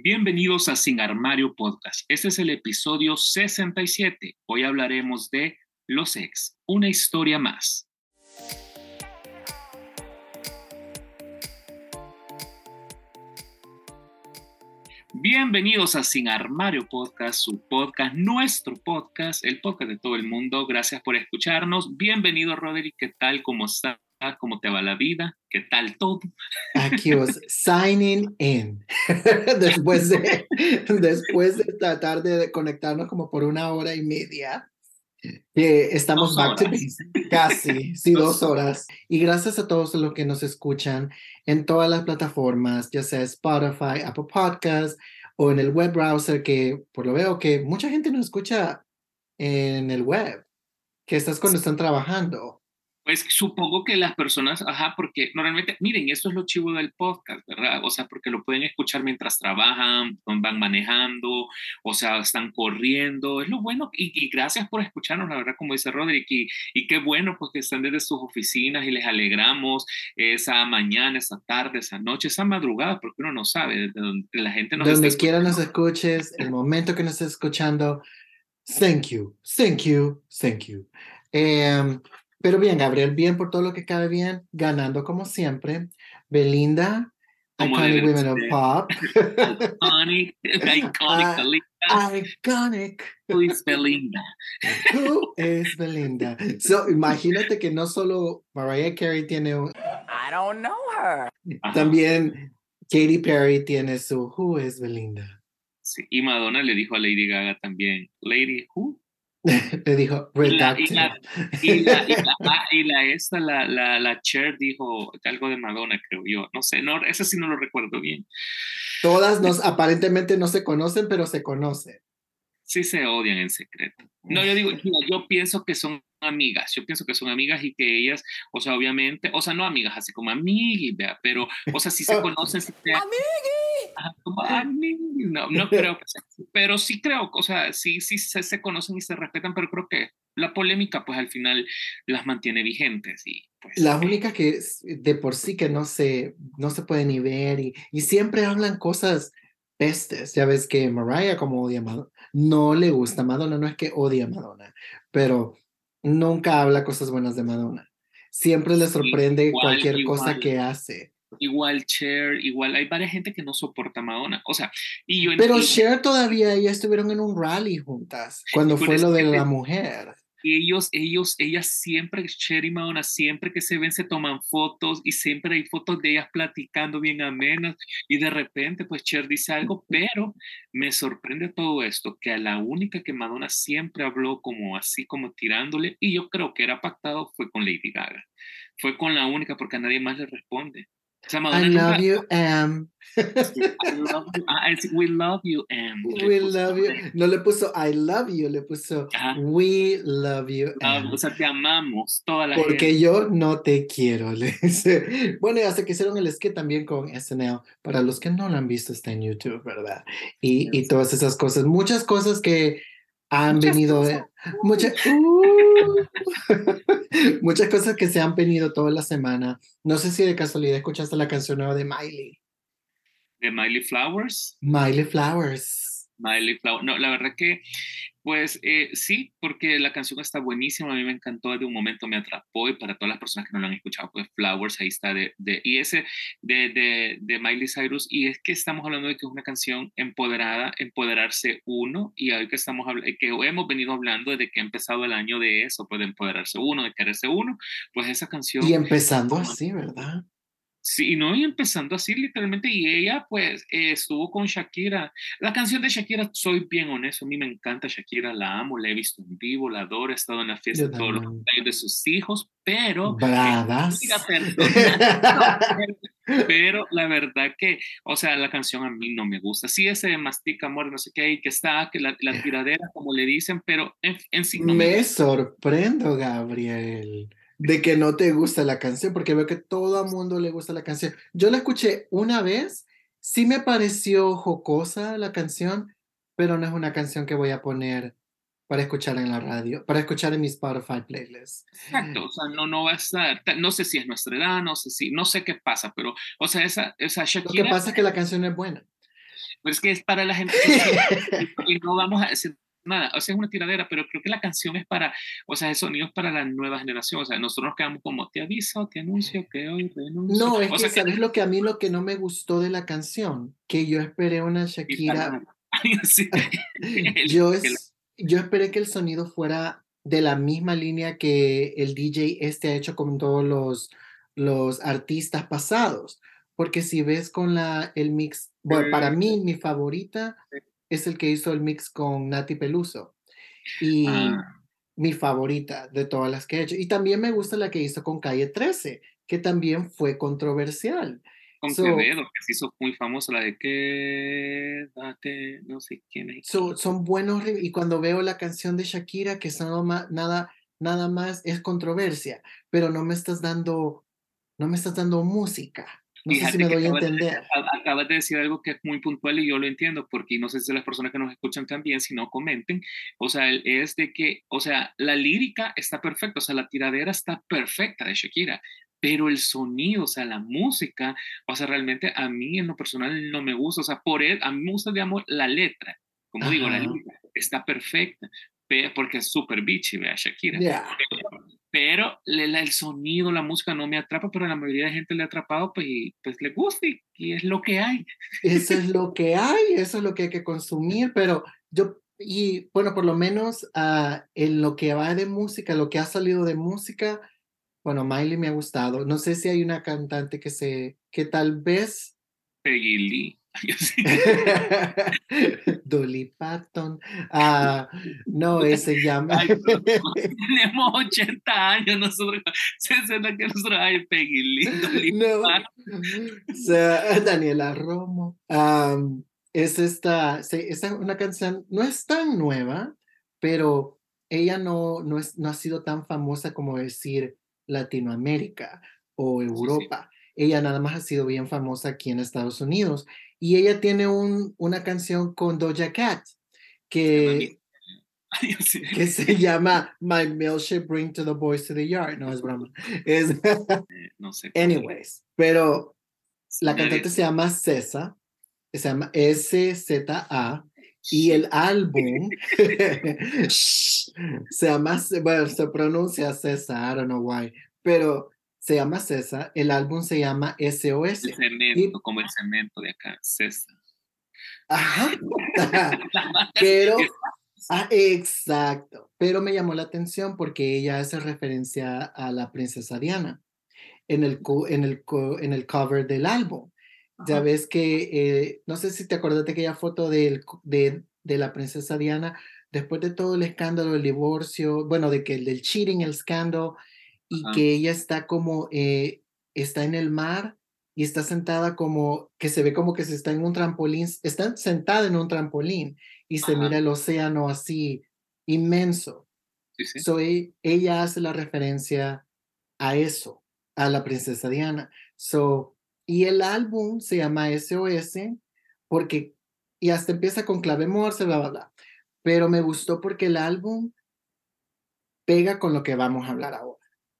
Bienvenidos a Sin Armario Podcast. Este es el episodio 67. Hoy hablaremos de Los Ex, una historia más. Bienvenidos a Sin Armario Podcast, su podcast, nuestro podcast, el podcast de todo el mundo. Gracias por escucharnos. Bienvenido, Roderick. ¿Qué tal? ¿Cómo está? ¿Cómo te va la vida? ¿Qué tal todo? Aquí os signing in. después, de, después de tratar de conectarnos como por una hora y media. Eh, estamos back to casi, sí, dos horas. Y gracias a todos los que nos escuchan en todas las plataformas, ya sea Spotify, Apple Podcasts o en el web browser, que por lo veo que mucha gente nos escucha en el web, que estás cuando están trabajando. Pues supongo que las personas, ajá, porque normalmente, miren, esto es lo chivo del podcast, ¿verdad? O sea, porque lo pueden escuchar mientras trabajan, van manejando, o sea, están corriendo, es lo bueno, y, gracias por escucharnos, la verdad, como dice Roderick, y, y qué bueno, porque que están desde sus oficinas y les alegramos esa mañana, esa tarde, esa noche, esa madrugada, porque uno no sabe, desde donde la gente nos Donde quiera nos escuches, el momento que nos estés escuchando, thank you, thank you, thank you. Um, pero bien, Gabriel, bien por todo lo que cabe bien, ganando como siempre. Belinda, Iconic Women of Pop. Iconic, iconic Belinda. Iconic. Who is Belinda? Who is Belinda? So, imagínate que no solo Mariah Carey tiene un... I don't know her. También Katy Perry tiene su Who is Belinda. Sí, y Madonna le dijo a Lady Gaga también, Lady Who? Le dijo, redacted. Y la, y la, y la, ah, y la, esta, la, la, la Cher dijo algo de Madonna, creo yo. No sé, no, eso sí no lo recuerdo bien. Todas nos, aparentemente no se conocen, pero se conocen. Sí se odian en secreto. No, yo digo, yo pienso que son amigas, yo pienso que son amigas y que ellas, o sea, obviamente, o sea, no amigas, así como amiguis, pero, o sea, si se conocen, si se, como no, no creo, pero sí creo, o sea, sí, sí se, se, conocen y se respetan, pero creo que la polémica, pues al final las mantiene vigentes y pues. Las únicas que de por sí que no se, no se pueden ni ver y, y siempre hablan cosas pestes, ya ves que Mariah como odia a Madonna, no le gusta Madonna, no es que odia a Madonna, pero nunca habla cosas buenas de Madonna. Siempre le sorprende cualquier cosa que hace. Igual Cher, igual hay varias gente que no soporta a Madonna. O sea, y yo Pero Cher todavía, ellas estuvieron en un rally juntas cuando fue lo de la mujer ellos, ellos, ellas siempre, Cher y Madonna, siempre que se ven se toman fotos y siempre hay fotos de ellas platicando bien amenas y de repente pues Cher dice algo, pero me sorprende todo esto, que a la única que Madonna siempre habló como así, como tirándole, y yo creo que era pactado, fue con Lady Gaga. Fue con la única porque a nadie más le responde. I love you, Am. Ah, we love you, Am. We love you. No le puso I love you, le puso We love you, o sea, te amamos, toda la Porque yo no te quiero, le dice. Bueno, y hasta que hicieron el skit también con SNL. Para los que no lo han visto, está en YouTube, ¿verdad? Y, y todas esas cosas. Muchas cosas que han venido muchas, uh, muchas cosas que se han venido toda la semana. No sé si de casualidad escuchaste la canción nueva de Miley. ¿De Miley Flowers? Miley Flowers. Miley Flowers. No, la verdad que pues eh, sí, porque la canción está buenísima, a mí me encantó, de un momento me atrapó y para todas las personas que no la han escuchado, pues Flowers, ahí está, de, de y ese de, de, de, Miley Cyrus, y es que estamos hablando de que es una canción empoderada, empoderarse uno, y hoy que estamos que hemos venido hablando desde que ha empezado el año de eso, pues de empoderarse uno, de quererse uno, pues esa canción... Y empezando así, ¿verdad? Sí, no, y empezando así literalmente, y ella pues estuvo con Shakira. La canción de Shakira, soy bien honesto, a mí me encanta Shakira, la amo, la he visto en vivo, la adoro, he estado en la fiesta de todos los de sus hijos, pero... Bravas. pero la verdad que, o sea, la canción a mí no me gusta. Sí, ese mastica amor, no sé qué, y que está, que la, la tiradera, como le dicen, pero en, en sí no me, me sorprendo, Gabriel de que no te gusta la canción, porque veo que todo el mundo le gusta la canción. Yo la escuché una vez, sí me pareció jocosa la canción, pero no es una canción que voy a poner para escuchar en la radio, para escuchar en mi Spotify playlist. Exacto, o sea, no, no va a estar, no sé si es nuestra edad, no sé si, no sé qué pasa, pero, o sea, esa, esa Shakira... Lo que pasa es que la canción es buena. Pues es que es para la gente y no vamos a decir nada, o sea, es una tiradera, pero creo que la canción es para, o sea, el sonido es para la nueva generación, o sea, nosotros nos quedamos como, te aviso, te anuncio que hoy renuncio. No, es o que, sea, ¿sabes lo que a mí lo que no me gustó de la canción? Que yo esperé una Shakira, Sí, yo, es, yo esperé que el sonido fuera de la misma línea que el DJ este ha hecho con todos los, los artistas pasados. Porque si ves con la, el mix, bueno, para mí mi favorita es el que hizo el mix con Nati Peluso. Y Ah. mi favorita de todas las que he hecho. Y también me gusta la que hizo con Calle 13, que también fue controversial. con So- Quevedo, que se hizo muy famosa, la de quédate, no sé quién es. So- son buenos y cuando veo la canción de Shakira que ma- nada nada más es controversia, pero no me estás dando no me estás dando música. No sé Fíjate si me doy a acabas de- entender. a- Acabas de decir algo que es muy puntual y yo lo entiendo, porque no sé si las personas que nos escuchan también, si no comenten, o sea, es de que, o sea, la lírica está perfecta, o sea, la tiradera está perfecta de Shakira, pero el sonido, o sea, la música, o sea, realmente a mí en lo personal no me gusta, o sea, por él, a mí me gusta, digamos, la letra, como digo, la Ajá. lírica está perfecta, pe- porque es súper bitchy, vea, Shakira. Ya. Pero el sonido, la música no me atrapa, pero a la mayoría de gente le ha atrapado, pues, y, pues le gusta y, y es lo que hay. Eso es lo que hay, eso es lo que hay que consumir, pero yo, y bueno, por lo menos ah, en lo que va de música, lo que ha salido de música, bueno, Miley me ha gustado. No sé si hay una cantante que se, que tal vez Peggy Lee. Sí. Dolly Parton. Ah, no, ese llama. Ay, pero Tenemos 80 años nosotros, 60 que nosotros hay Peggy Lee. Dolly No, o sea, Daniela Romo. Am, es esta, se- es una canción, no es tan nueva, pero ella no, no, es, no ha sido tan famosa como decir Latinoamérica o sí. Europa. Ella nada más ha sido bien famosa aquí en Estados Unidos. Y ella tiene un, una canción con Doja Cat que, sí. que se llama My Milkshake Bring to the Boys to the Yard. No es broma. Es, Eh, No sé. anyways, pero la cantante se llama Cesa, se llama S-Z-A, y el álbum se llama, bueno, se pronuncia Cesa, I don't know why, pero se llama Cesa, el álbum se llama SOS. El cemento, como el cemento de acá, César. Ajá. Pero, ah, exacto, pero me llamó la atención porque ella hace referencia a la princesa Diana en el, co- en el, co- en el cover del álbum. Ya ves que, eh, no sé si te acuerdas de aquella foto del, de, de la princesa Diana, después de todo el escándalo, el divorcio, bueno, de que del cheating, el escándalo, y Ajá. que ella está como, eh, está en el mar y está sentada como, que se ve como que se está en un trampolín, está sentada en un trampolín y se Ajá. mira el océano así inmenso. Sí, sí. So, e- ella hace la referencia a eso, a la princesa Diana. So, y el álbum se llama SOS porque, y hasta empieza con clave morse, bla, bla, bla. Pero me gustó porque el álbum pega con lo que vamos a hablar ahora.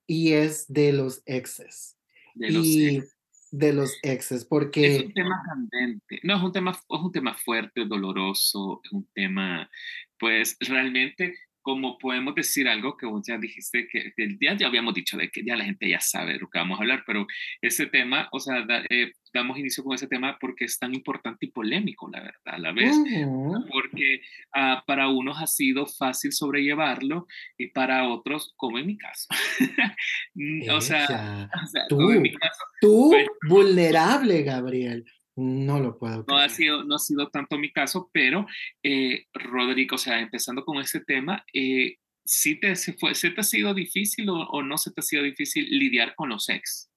Y es de los exes. De los y ex. de los exes, Es porque un tema candente. No, es un tema, es un tema fuerte, doloroso, es un tema, pues realmente, como podemos decir algo que vos ya dijiste, que, que ya, ya habíamos dicho de que ya la gente ya sabe de lo que vamos a hablar, pero ese tema, o sea, da- eh, damos inicio con ese tema porque es tan importante y polémico, la verdad, a la vez. Ujú. porque ah, para unos ha sido fácil sobrellevarlo y para otros, como en mi caso. Mm, o, sea, o sea, tú, en mi caso, tú pues- vulnerable, Gabriel. No lo puedo no ha sido, no ha sido tanto mi caso, pero eh, Rodrigo, o sea, empezando con este tema, eh, ¿sí te, se fue, ¿se te ha sido difícil o, o no se te ha sido difícil lidiar con los ex?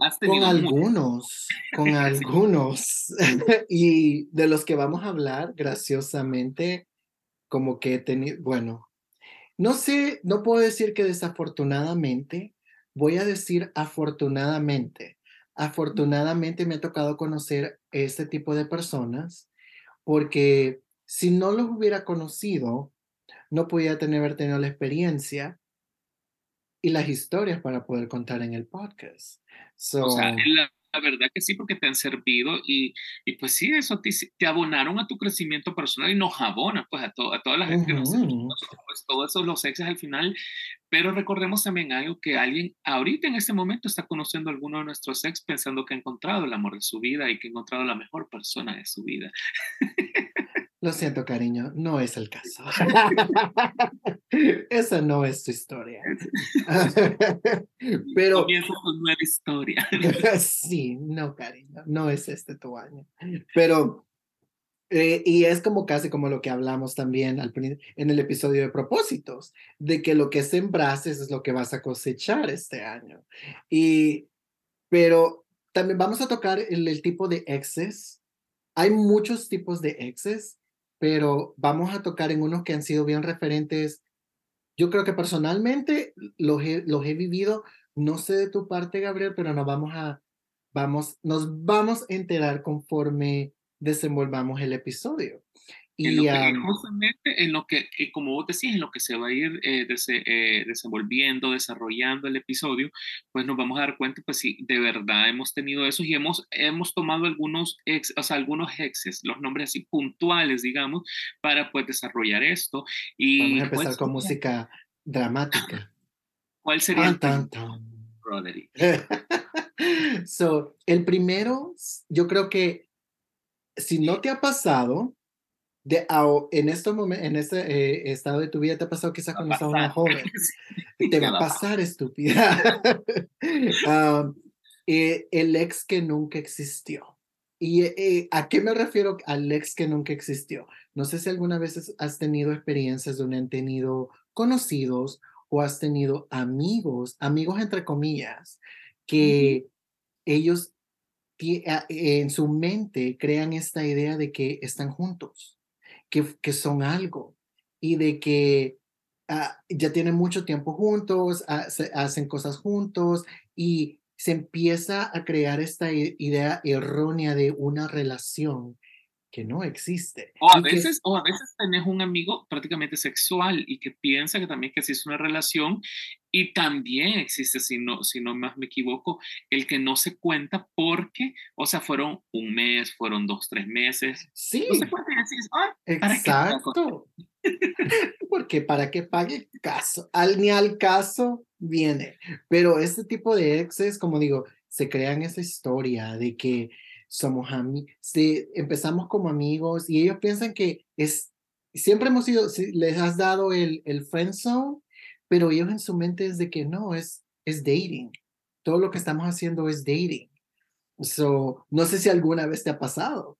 Has Con algunos, con algunos. y de los que vamos a hablar, graciosamente, como que he tenido, bueno, no sé, no puedo decir que desafortunadamente, voy a decir afortunadamente. Afortunadamente me ha tocado conocer este tipo de personas porque si no los hubiera conocido, no podía tener haber tenido la experiencia y las historias para poder contar en el podcast. So, O sea, la, la verdad que sí, porque te han servido y, y pues sí, eso te, te, abonaron a tu crecimiento personal y nos abona pues a, to, a toda la gente uh -huh. que nos pues todos esos los exes al final, pero recordemos también algo que alguien ahorita en este momento está conociendo a alguno de nuestros ex pensando que ha encontrado el amor de su vida y que ha encontrado la mejor persona de su vida. Lo siento, cariño, no es el caso. Esa no es tu historia. Pero. Comienza tu nueva historia. sí, no, cariño, no es este tu año. Pero. Eh, y es como casi como lo que hablamos también al, en el episodio de propósitos, de que lo que sembrases es lo que vas a cosechar este año. Y, pero también vamos a tocar el, el tipo de exes. Hay muchos tipos de exes pero vamos a tocar en unos que han sido bien referentes. Yo creo que personalmente los he, los he vivido, no sé de tu parte, Gabriel, pero nos vamos a, vamos, nos vamos a enterar conforme desenvolvamos el episodio. Y, en lo que, um, en lo que, como vos decís, en lo que se va a ir eh, des, eh, desenvolviendo, desarrollando el episodio, pues nos vamos a dar cuenta, pues sí, de verdad hemos tenido eso y hemos, hemos tomado algunos ex, o sea, algunos exes, los nombres así puntuales, digamos, para pues desarrollar esto. Y, vamos a empezar con música dramática. ¿Cuál sería? Tan, tan, tan. Roderick. so, el primero, yo creo que si no te ha pasado, de, en, estos momentos, en este eh, estado de tu vida te ha pasado quizás cuando estabas más joven. te va a pasar, estúpida. um, eh, el ex que nunca existió. ¿Y eh, a qué me refiero al ex que nunca existió? No sé si alguna vez has tenido experiencias donde han tenido conocidos o has tenido amigos, amigos entre comillas, que uh -huh. ellos en su mente crean esta idea de que están juntos que, que son algo y de que uh, ya tienen mucho tiempo juntos, uh, se, hacen cosas juntos y se empieza a crear esta idea errónea de una relación que no existe. O a, veces, que... o a veces tenés un amigo prácticamente sexual y que piensa que también que existe una relación y también existe, si no, si no más me equivoco, el que no se cuenta porque, o sea, fueron un mes, fueron dos, tres meses. Sí. No se cuenta y decís, ah, Exacto. porque para que pague caso, al ni al caso viene. Pero este tipo de exes, como digo, se crean esa historia de que somos amigos, sí, empezamos como amigos y ellos piensan que es, siempre hemos sido, les has dado el, el friend zone, pero ellos en su mente es de que no, es, es dating. Todo lo que estamos haciendo es dating. So, no sé si alguna vez te ha pasado.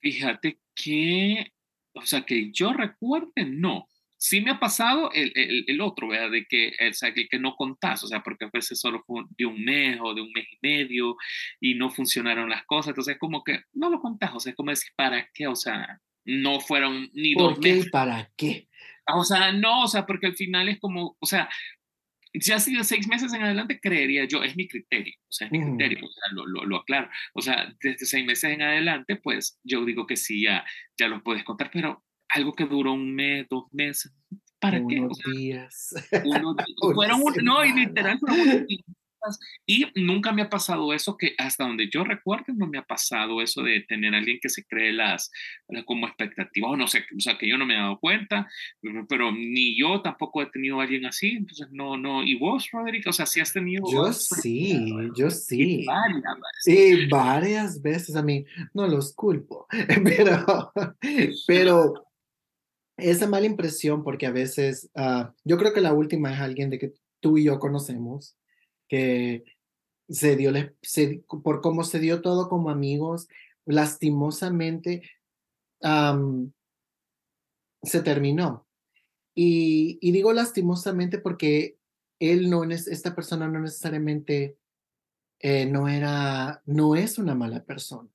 Fíjate que, o sea, que yo recuerde, no sí me ha pasado el, el, el otro, ¿verdad? De que, o sea, que, que, no contás, o sea, porque a veces solo fue de un mes o de un mes y medio y no funcionaron las cosas, entonces como que no lo contás, o sea, es como decir, ¿para qué? O sea, no fueron ni ¿Por dos qué meses. para qué? O sea, no, o sea, porque al final es como, o sea, ya si de seis meses en adelante, creería yo, es mi criterio, o sea, es mi mm. criterio, o sea, lo, lo, lo, aclaro. O sea, desde seis meses en adelante, pues yo digo que sí, ya, ya los puedes contar, pero algo que duró un mes, dos meses. ¿Para unos qué? Unos días. Unos, fueron un, no, y literal fueron unos días. Y nunca me ha pasado eso, que hasta donde yo recuerdo no me ha pasado eso de tener a alguien que se cree las, como expectativas, o no sé, o sea, que yo no me he dado cuenta, pero ni yo tampoco he tenido a alguien así, entonces no, no, y vos, Roderick, o sea, si has tenido... Yo sí, yo sí. Y varias veces. Y varias veces, a mí, no los culpo, pero, pero esa mala impresión, porque a veces, uh, yo creo que la última es alguien de que tú y yo conocemos, que se dio, se, por cómo se dio todo como amigos, lastimosamente se terminó. Y, y, digo lastimosamente porque él no, esta persona no necesariamente eh, no era, no es una mala persona,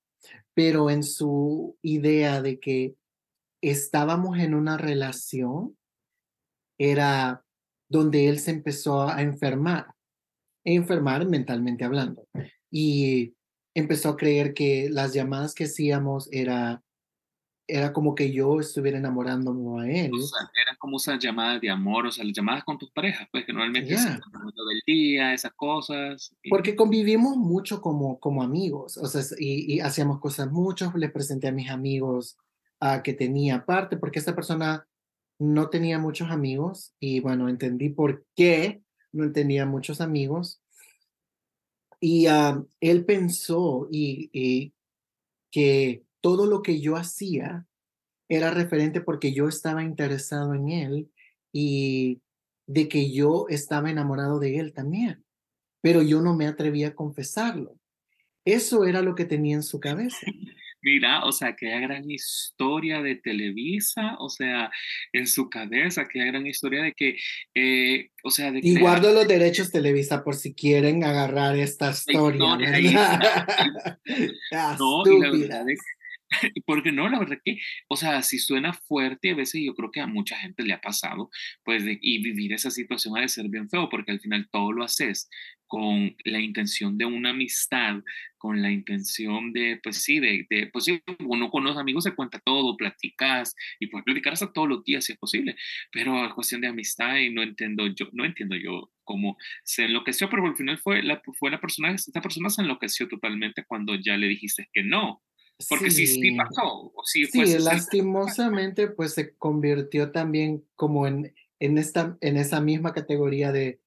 pero en su idea de que estábamos en una relación, era donde él se empezó a enfermar enfermar mentalmente hablando. Y empezó a creer que las llamadas que hacíamos era era como que yo estuviera enamorándome a él. O sea, eran como esas llamadas de amor, o sea, las llamadas con tus parejas, pues que normalmente Ya. es el momento del día, esas cosas. y- Porque convivimos mucho como, como amigos, o sea, y, y hacíamos cosas mucho, les presenté a mis amigos a que tenía aparte, porque esta persona no tenía muchos amigos y bueno, entendí por qué no tenía muchos amigos. Y ah, él pensó y, y que todo lo que yo hacía era referente porque yo estaba interesado en él y de que yo estaba enamorado de él también, pero yo no me atrevía a confesarlo. Eso era lo que tenía en su cabeza. Mira, o sea, aquella gran historia de Televisa, o sea, en su cabeza, aquella gran historia de que, eh, o sea, de Y crear guardo los derechos Televisa por si quieren agarrar esta historia. No, y la verdad es porque no, la verdad que, o sea, si suena fuerte, a veces yo creo que a mucha gente le ha pasado, pues, de, y vivir esa situación ha de ser bien feo, porque al final todo lo haces con la intención de una amistad, con la intención de, pues sí, de, de pues sí, uno con los amigos se cuenta todo, platicas, y puedes platicar hasta todos los días si es posible, pero es cuestión de amistad y no entiendo yo, no entiendo yo cómo se enloqueció, pero al final fue la, fue la persona, esta persona se enloqueció totalmente cuando ya le dijiste que no. Porque sí, sí, pasó. O sí, Sí, lastimosamente, pues se convirtió también como en, en, esta, en esa misma categoría de,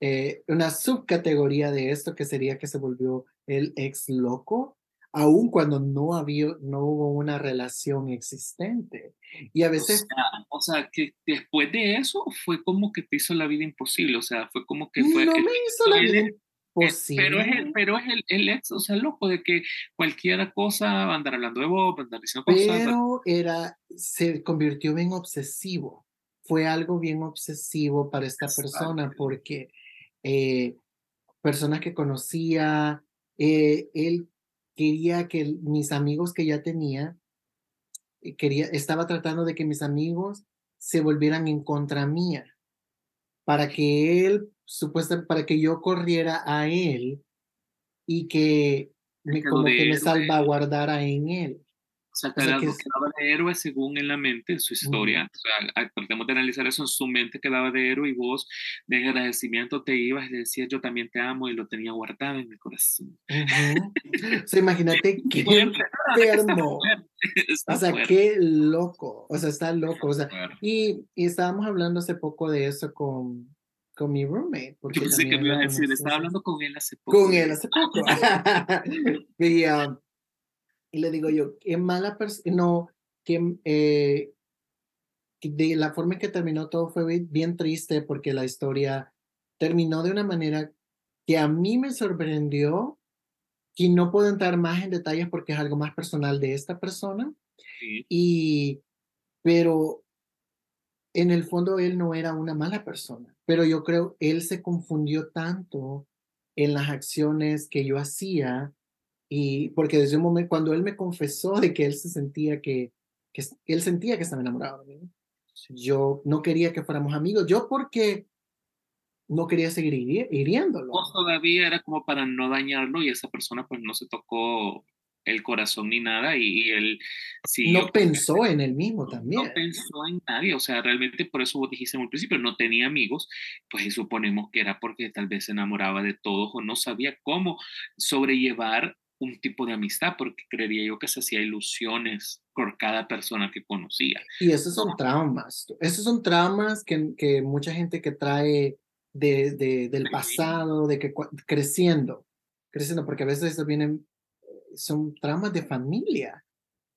eh, una subcategoría de esto que sería que se volvió el ex loco, aun cuando no había, no hubo una relación existente. Y a O veces, sea, o sea, que después de eso fue como que te hizo la vida imposible. O sea, fue como que fue. no el- me hizo la vida es- imposible. Pero es, el, pero es el, el ex, o sea, loco de que cualquier cosa, va a andar hablando de vos, va a andar diciendo cosas. pero era, se convirtió bien obsesivo. Fue algo bien obsesivo para esta persona porque eh, personas que conocía, eh, él quería que mis amigos que ya tenía, eh, quería, estaba tratando de que mis amigos se volvieran en contra mía, para que él, supuestamente, para que yo corriera a él y que me, como que me salvaguardara en él. Sea, O que es- que daba de héroe según en la mente, en su historia. O sea, tratemos de analizar eso en su mente que daba de héroe y vos de agradecimiento te ibas y le decías yo también te amo y lo tenía guardado en mi corazón. Ujú. O sea, imagínate qué enfermo. O sea, fuerte, qué loco. O sea, está loco. O sea, y, y estábamos hablando hace poco de eso con, con mi roommate. Porque Yo pensé que me iba a decir, estaba hablando con él hace poco. con él hace poco. y, ah, y le digo yo, qué mala persona, no, que eh, de la forma en que terminó todo fue bien, bien triste porque la historia terminó de una manera que a mí me sorprendió y no puedo entrar más en detalles porque es algo más personal de esta persona. Sí, Y, pero en el fondo él no era una mala persona, pero yo creo él se confundió tanto en las acciones que yo hacía y porque desde un momento, cuando él me confesó de que él se sentía que, que él sentía que estaba enamorado de mí, yo no quería que fuéramos amigos, yo porque no quería seguir hiri- hiriéndolo. Vos todavía era como para no dañarlo y esa persona pues no se tocó el corazón ni nada y, y él siguió No pensó en él mismo no también. pensó en nadie, o sea, realmente por eso vos dijiste al principio, no tenía amigos, pues y suponemos que era porque tal vez se enamoraba de todos o no sabía cómo sobrellevar un tipo de amistad, porque creería yo que se hacía ilusiones por cada persona que conocía. Y esos son traumas. Esos son traumas que, que mucha gente que trae de, de- del pasado, de que creciendo, creciendo, porque a veces eso vienen, son traumas de familia,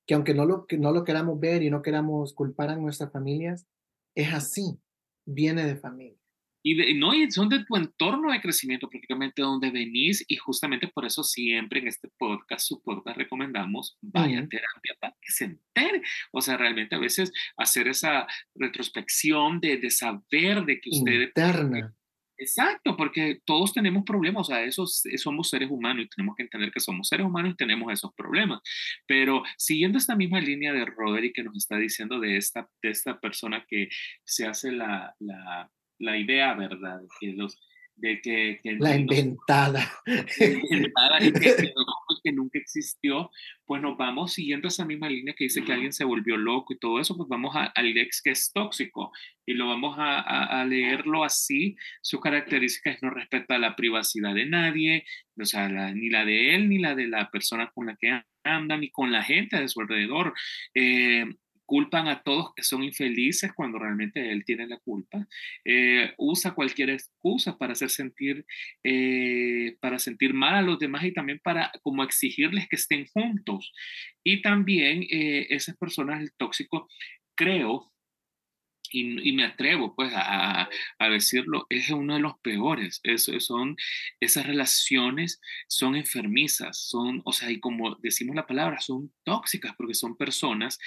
que aunque no lo, que no lo queramos ver y no queramos culpar a nuestras familias, es así, viene de familia. Y, de- no, y son de tu entorno de crecimiento, prácticamente donde venís, y justamente por eso siempre en este podcast, su podcast, recomendamos vaya a Ujú. terapia para que se entere. O sea, realmente a veces hacer esa retrospección de, de saber de que ustedes Interna. Exacto, porque todos tenemos problemas, o sea, esos, somos seres humanos y tenemos que entender que somos seres humanos y tenemos esos problemas. Pero siguiendo esta misma línea de Roderick que nos está diciendo de esta, de esta persona que se hace la, la, la idea, ¿verdad? De que los, de que, que La inventada. inventada y que, nunca existió, pues nos vamos siguiendo esa misma línea que dice que alguien se volvió loco y todo eso, pues vamos al ex que es tóxico y lo vamos a, leerlo así. Su característica es no respeta la privacidad de nadie, o sea, ni la de él ni la de la persona con la que anda, ni con la gente de su alrededor. Eh, culpan a todos que son infelices cuando realmente él tiene la culpa. Eh, usa cualquier excusa para hacer sentir, eh, para sentir mal a los demás y también para como exigirles que estén juntos. Y también eh, esas personas, el tóxico, creo y, me atrevo pues a, a, decirlo, es uno de los peores. Es, son, esas relaciones son enfermizas, son, o sea, y como decimos la palabra, son tóxicas porque son personas,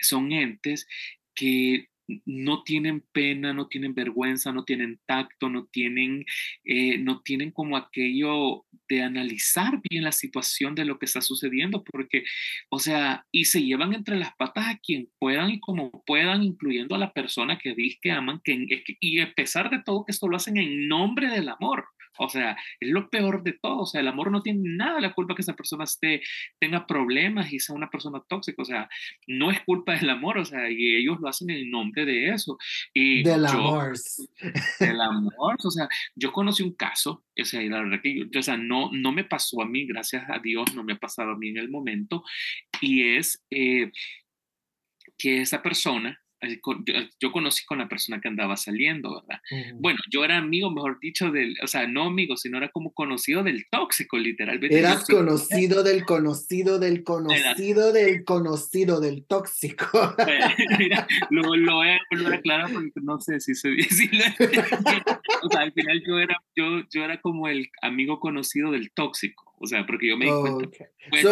son entes que no tienen pena, no tienen vergüenza, no tienen tacto, no tienen, eh, no tienen como aquello de analizar bien la situación de lo que está sucediendo, porque, o sea, y se llevan entre las patas a quien puedan y como puedan, incluyendo a la persona que dice que aman, que, y a pesar de todo que esto lo hacen en nombre del amor. O sea, es lo peor de todo. O sea, el amor no tiene nada de la culpa que esa persona esté, tenga problemas y sea una persona tóxica. O sea, no es culpa del amor. O sea, y ellos lo hacen en nombre de eso. Y del amor. Del amor. O sea, yo conocí un caso, o sea, y la verdad que yo, o sea, no, no me pasó a mí, gracias a Dios, no me ha pasado a mí en el momento. Y es eh, que esa persona yo, conocí con la persona que andaba saliendo, ¿verdad? Bueno, yo era amigo, mejor dicho, del, o sea, no amigo, sino era como conocido del tóxico, literalmente. Eras conocido del conocido del conocido del conocido del tóxico. Mira, lo, lo voy a volver a aclarar porque no sé si se si O sea, al final yo era, yo, yo era como el amigo conocido del tóxico, o sea, porque yo me di cuenta. Pues,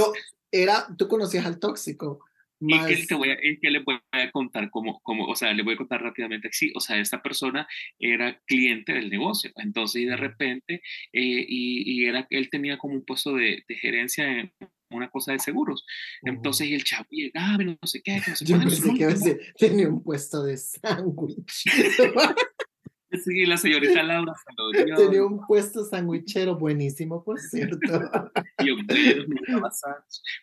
era, tú conocías al tóxico y que, te voy a, que le voy a contar como, como, o sea, le voy a contar rápidamente, sí, o sea, esta persona era cliente del negocio, entonces y de repente, eh, y, y, era, él tenía como un puesto de, de gerencia en una cosa de seguros. Entonces, y el chavo llegaba, no sé qué. No sé Yo pensé que tenía un puesto de sándwich. Sí, la señorita Laura Tenía un puesto sandwichero buenísimo, por cierto.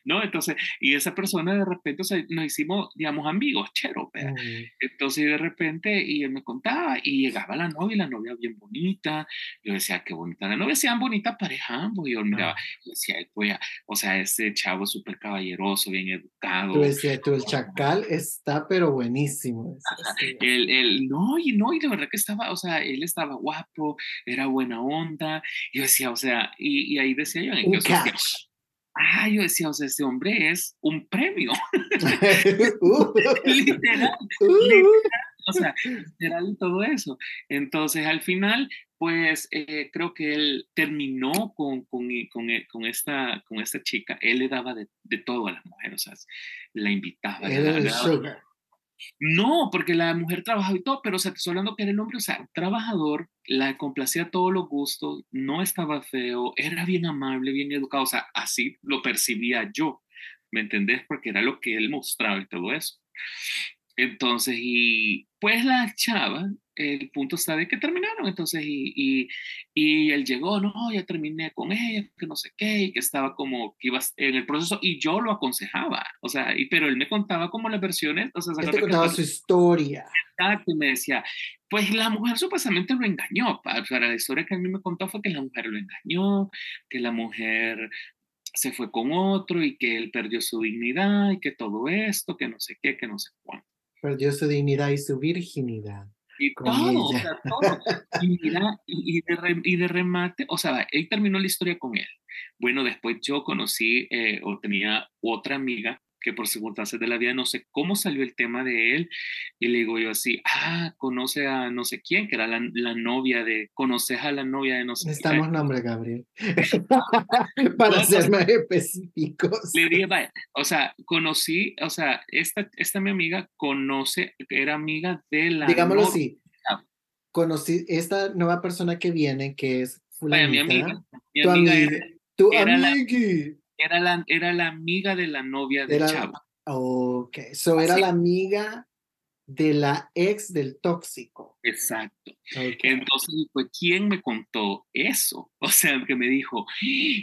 no, entonces, y esa persona de repente, o sea, nos hicimos, digamos, amigos, chero, Entonces, de repente, y él me contaba, y llegaba la novia, y la novia bien bonita. Yo decía, qué bonita la novia, sean bonita pareja ambos. Y yo miraba, yo decía, pues, o sea, ese chavo súper caballeroso, bien educado. Tú decías, tú, el chacal está, pero buenísimo. El, el, no, y no, y de verdad que estaba, o sea, él estaba guapo, era buena onda. Yo decía, o sea, y, y ahí decía yo, un ah, yo decía, o sea, este hombre es un premio. Uh. literal, uh. literal, o sea, literal todo eso. Entonces, al final, pues eh, creo que él terminó con, con, con, con, esta, con esta chica. Él le daba de, de todo a las mujeres, o sea, la invitaba. le daba, no, porque la mujer trabajaba y todo, pero o sea, te estoy hablando que era el hombre, o sea, trabajador, la complacía todos los gustos, no estaba feo, era bien amable, bien educado, o sea, así lo percibía yo, ¿me entendés? Porque era lo que él mostraba y todo eso. Entonces, y pues la chava, el punto está de que terminaron, entonces, y, y, y, él llegó, no, ya terminé con ella, que no sé qué, y que estaba como que iba en el proceso, y yo lo aconsejaba, o sea, y, pero él me contaba como las versiones, o sea, él te contaba su historia. Exacto, y me decía, pues la mujer supuestamente lo engañó, para la historia que a mí me contó fue que la mujer lo engañó, que la mujer se fue con otro y que él perdió su dignidad y que todo esto, que no sé qué, que no sé cuánto perdió su dignidad y su virginidad. Y todo, o sea, todo. Y, y, de y, de remate, o sea, él terminó la historia con él. Bueno, después yo conocí eh, o tenía otra amiga que por circunstancias de la vida no sé cómo salió el tema de él y le digo yo así, ah, conoce a no sé quién, que era la, la novia de, conoces a la novia de no sé Necesitamos nombre, Gabriel, para ser más específicos. Le dije, vaya, o sea, conocí, o sea, esta, esta mi amiga conoce, era amiga de la Digámoslo así, conocí esta nueva persona que viene, que es fulanita, mi amiga, mi tu amiga, amiga, tu amiga era la, era la amiga de la novia de Chavo. Ok, so era la amiga de la ex del tóxico. Exacto. Entonces, pues, ¿quién me contó eso? O sea, que me dijo,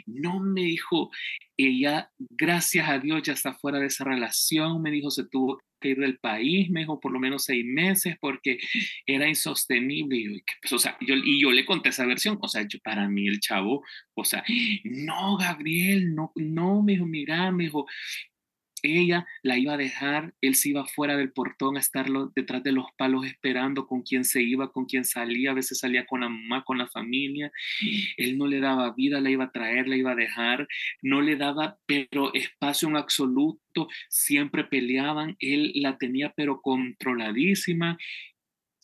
no me dijo, ella, gracias a Dios, ya está fuera de esa relación, me dijo, se tuvo que ir del país, me dijo, por lo menos seis meses, porque era insostenible. Y yo, pues, o sea, yo, y yo le conté esa versión, o sea, yo, para mí el chavo, o sea, no, Gabriel, no, no, me dijo, mira, me dijo, ella la iba a dejar, él se iba fuera del portón a estar detrás de los palos esperando con quién se iba, con quién salía, a veces salía con la mamá, con la familia, él no le daba vida, la iba a traer, la iba a dejar, no le daba, pero espacio en absoluto, siempre peleaban, él la tenía pero controladísima,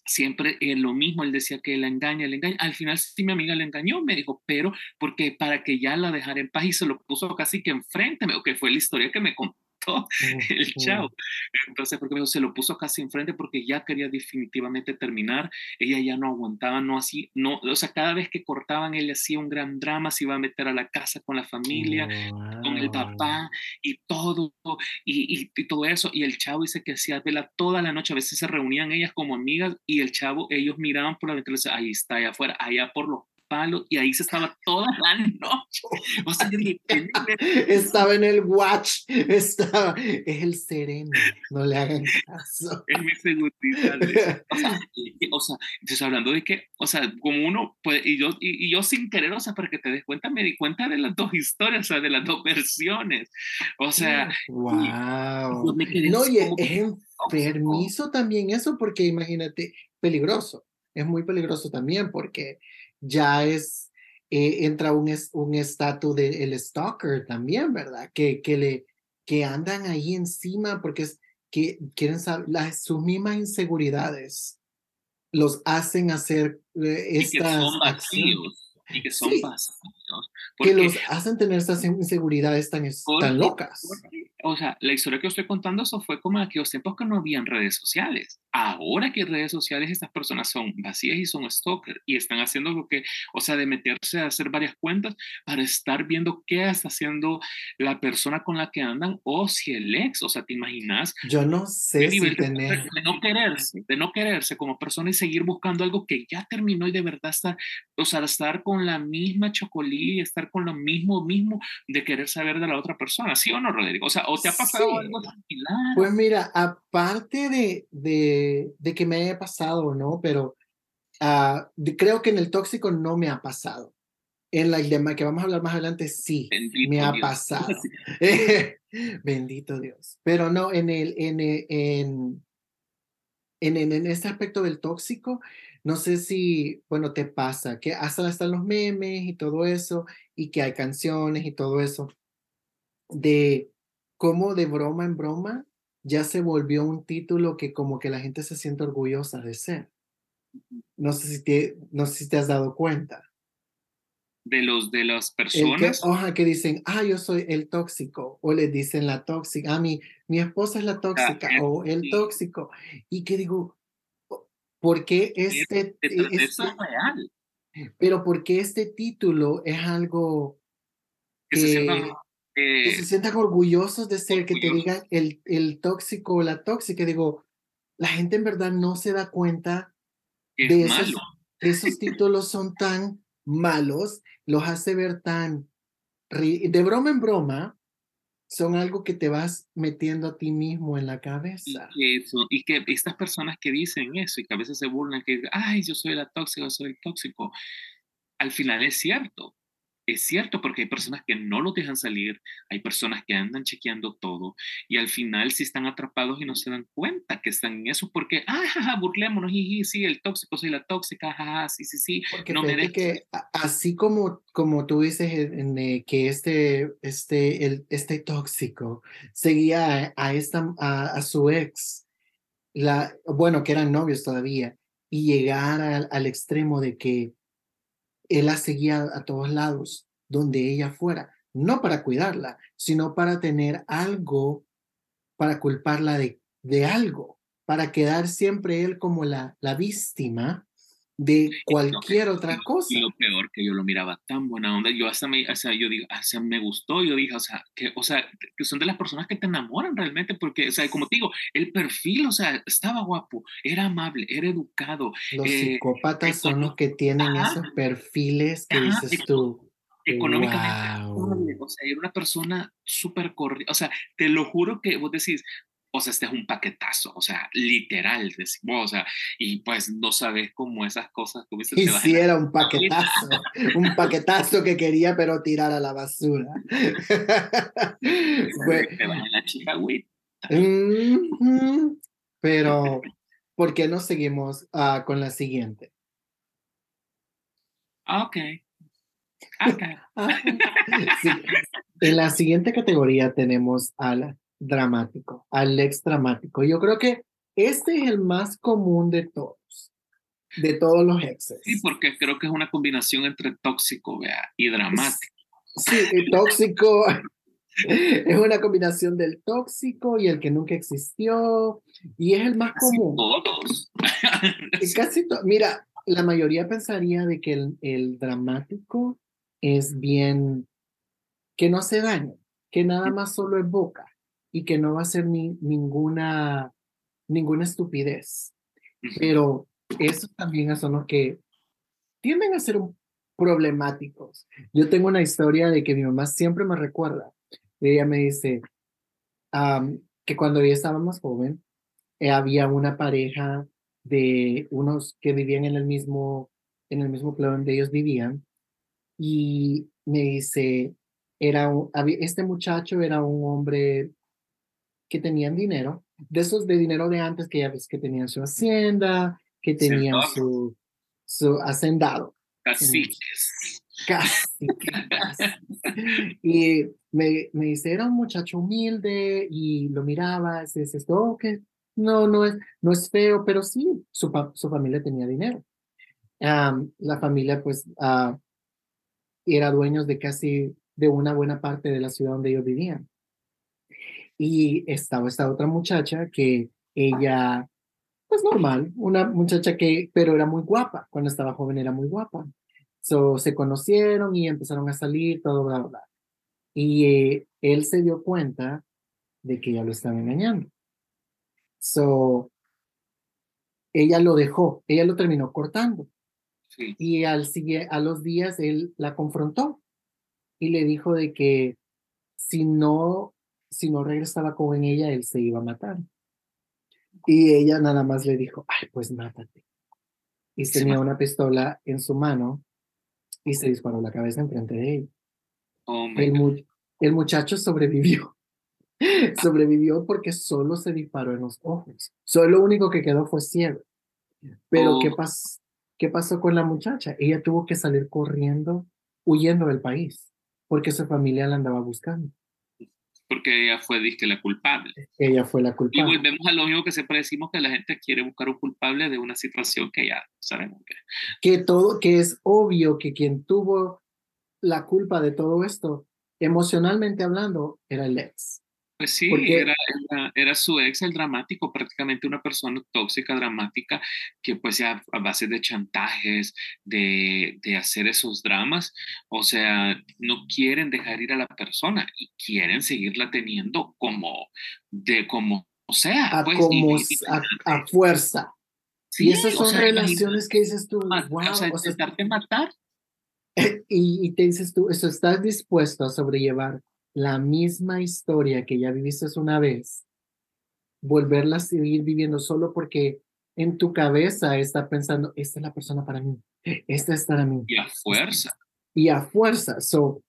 siempre eh, lo mismo, él decía que la engaña, la engaña. Al final sí mi amiga le engañó, me dijo, pero porque para que ya la dejara en paz y se lo puso casi que enfrente, que fue la historia que me contó el chao. Entonces, porque se lo puso casi enfrente porque ya quería definitivamente terminar. Ella ya no aguantaba, no así, no, o sea, cada vez que cortaban, él hacía un gran drama, se iba a meter a la casa con la familia, con el papá y todo, y, y, todo eso. Y el chavo dice que hacía vela toda la noche, a veces se reunían ellas como amigas y el chavo, ellos miraban por la ventana y ahí está, allá afuera, allá por los palo y ahí se estaba toda la noche. O sea, estaba en el watch, estaba, es el sereno, no le hagan caso. Es mi seguridad. O sea, o sea, entonces hablando de que, o sea, como uno puede, y yo, y, yo sin querer, o sea, para que te des cuenta, me di cuenta de las dos historias, o sea, de las dos versiones. O sea, wow. no, oye, es permiso también eso, porque imagínate, peligroso. Es muy peligroso también porque ya es, eh, entra un estatus un del stalker también, ¿verdad? Que, que, le, que andan ahí encima porque es, que quieren saber las, sus mismas inseguridades los hacen hacer eh, estas acciones. Y que son que los hacen tener estas inseguridades tan, tan locas. o sea, la historia que estoy contando, eso fue como aquellos tiempos que no habían redes sociales. Ahora que hay redes sociales, estas personas son vacías y son stalker y están haciendo lo que, o sea, de meterse a hacer varias cuentas para estar viendo qué está haciendo la persona con la que andan o si el ex, o sea, ¿te imaginas? Yo no sé si tener... De no quererse, de no quererse como persona y seguir buscando algo que ya terminó y de verdad estar, o sea, estar con la misma chocolí, estar con lo mismo, mismo de querer saber de la otra persona, ¿sí o no, Rodrigo? O sea, ¿o te ha pasado algo similar? Pues mira, aparte de, de, de que me haya pasado, ¿no? Pero uh, creo que en el tóxico no me ha pasado. En la que vamos a hablar más adelante, sí, me ha pasado. Bendito Dios. Pero no, en el, en, en, en, en, en este aspecto del tóxico, no sé si, bueno, te pasa que hasta están los memes y todo eso, y que hay canciones y todo eso, de cómo de broma en broma ya se volvió un título que como que la gente se siente orgullosa de ser. No sé si te, no sé si te has dado cuenta. De los de las personas. que, que dicen, ah, yo soy el tóxico, o le dicen la tóxica, a ah, mí, mi esposa es la tóxica, o el tóxico. Y que digo, porque este, es real. Pero porque este título es algo que, se, sientan, eh, orgullosos de ser, que te digan el, el tóxico o la tóxica. Digo, la gente en verdad no se da cuenta de esos, esos títulos son tan malos, los hace ver tan de broma en broma, son algo que te vas metiendo a ti mismo en la cabeza. Y, eso, y que estas personas que dicen eso y que a veces se burlan, que ay, yo soy la tóxica, soy el tóxico, al final es cierto, es cierto porque hay personas que no lo dejan salir, hay personas que andan chequeando todo y al final si están atrapados y no se dan cuenta que están en eso porque, ah, jaja, burlémonos, y sí, el tóxico, soy la tóxica, jaja, sí, sí, sí. Porque no me que así como, como tú dices en, eh, que este, este, el, este tóxico seguía a, esta, a, a, su ex, la, bueno, que eran novios todavía, y llegar al, al extremo de que él la seguía a todos lados, donde ella fuera, no para cuidarla, sino para tener algo, para culparla de, de algo, para quedar siempre él como la, la víctima de cualquier otra cosa. Y lo peor que yo lo miraba tan buena onda, yo hasta me, o sea, yo digo, hasta me gustó, yo dije, o sea, que, o sea, que son de las personas que te enamoran realmente, porque, o sea, como te digo, el perfil, o sea, estaba guapo, era amable, era educado. Los eh, psicópatas son los que tienen esos perfiles que dices tú. Económicamente, o sea, era una persona súper corriente, o sea, te lo juro que vos decís, o sea, este es un paquetazo, o sea, literal, decimos, o sea, y pues no sabes cómo esas cosas tuviste. Y si era un paquetazo, un paquetazo que quería pero tirar a la basura. la chica, güey. pero, ¿por qué no seguimos uh, con la siguiente? Ok. okay. sí. En la siguiente categoría tenemos a la dramático, al ex dramático. Yo creo que este es el más común de todos, de todos los exes. Sí, porque creo que es una combinación entre tóxico vea, y dramático. Sí, el tóxico es una combinación del tóxico y el que nunca existió, y es el más común. Todos. Casi Mira, la mayoría pensaría de que el, el dramático es bien, que no hace daño, que nada más solo es boca y que no va a ser ni, ninguna, ninguna estupidez. Pero esos también son los que tienden a ser problemáticos. Yo tengo una historia de que mi mamá siempre me recuerda. Ella me dice que cuando ella estaba más joven, eh, había una pareja de unos que vivían en el mismo, en el mismo plano donde ellos vivían. Y me dice, era este muchacho era un hombre que tenían dinero, de esos de dinero de antes que ya ves que tenían su hacienda, que tenían su, su hacendado. Caciques. Casi. y me, me dice, era un muchacho humilde y lo miraba, y dice, oh, que no, no es, no es feo, pero sí, su, su familia tenía dinero. la familia, pues, uh, era dueños de casi de una buena parte de la ciudad donde ellos vivían. Y estaba esta otra muchacha que ella, pues normal, una muchacha que, pero era muy guapa, cuando estaba joven era muy guapa. So, se conocieron y empezaron a salir, todo, bla, bla. Y eh, él se dio cuenta de que ella lo estaba engañando. So, ella lo dejó, ella lo terminó cortando. Y al, a los días él la confrontó y le dijo de que si no si no regresaba con ella, él se iba a matar. Y ella nada más le dijo, ay, pues mátate. Y tenía una pistola en su mano y se disparó la cabeza enfrente de ella. Oh el, el, muchacho sobrevivió. sobrevivió porque solo se disparó en los ojos. Solo lo único que quedó fue ciego. Pero ¿qué, oh. pas ¿qué pasó con la muchacha? Ella tuvo que salir corriendo, huyendo del país, porque su familia la andaba buscando porque ella fue disque la culpable. Ella fue la culpable. Y volvemos a lo mismo que siempre decimos que la gente quiere buscar un culpable de una situación que ya sabemos que. Que todo, que es obvio que quien tuvo la culpa de todo esto, emocionalmente hablando, era el ex. Pues sí, era, era, su ex el dramático, prácticamente una persona tóxica, dramática, que pues ya a base de chantajes, de, de, hacer esos dramas, o sea, no quieren dejar ir a la persona y quieren seguirla teniendo como, de como, o sea, a, pues, como, a, fuerza. Sí, y esas son relaciones que dices tú, wow, o sea, intentarte matar. Y, y te dices tú, eso estás dispuesto a sobrellevar la misma historia que ya viviste una vez, volverla a seguir viviendo solo porque en tu cabeza está pensando, esta es la persona para mí, esta es para mí. Y a fuerza. Y a fuerza. So,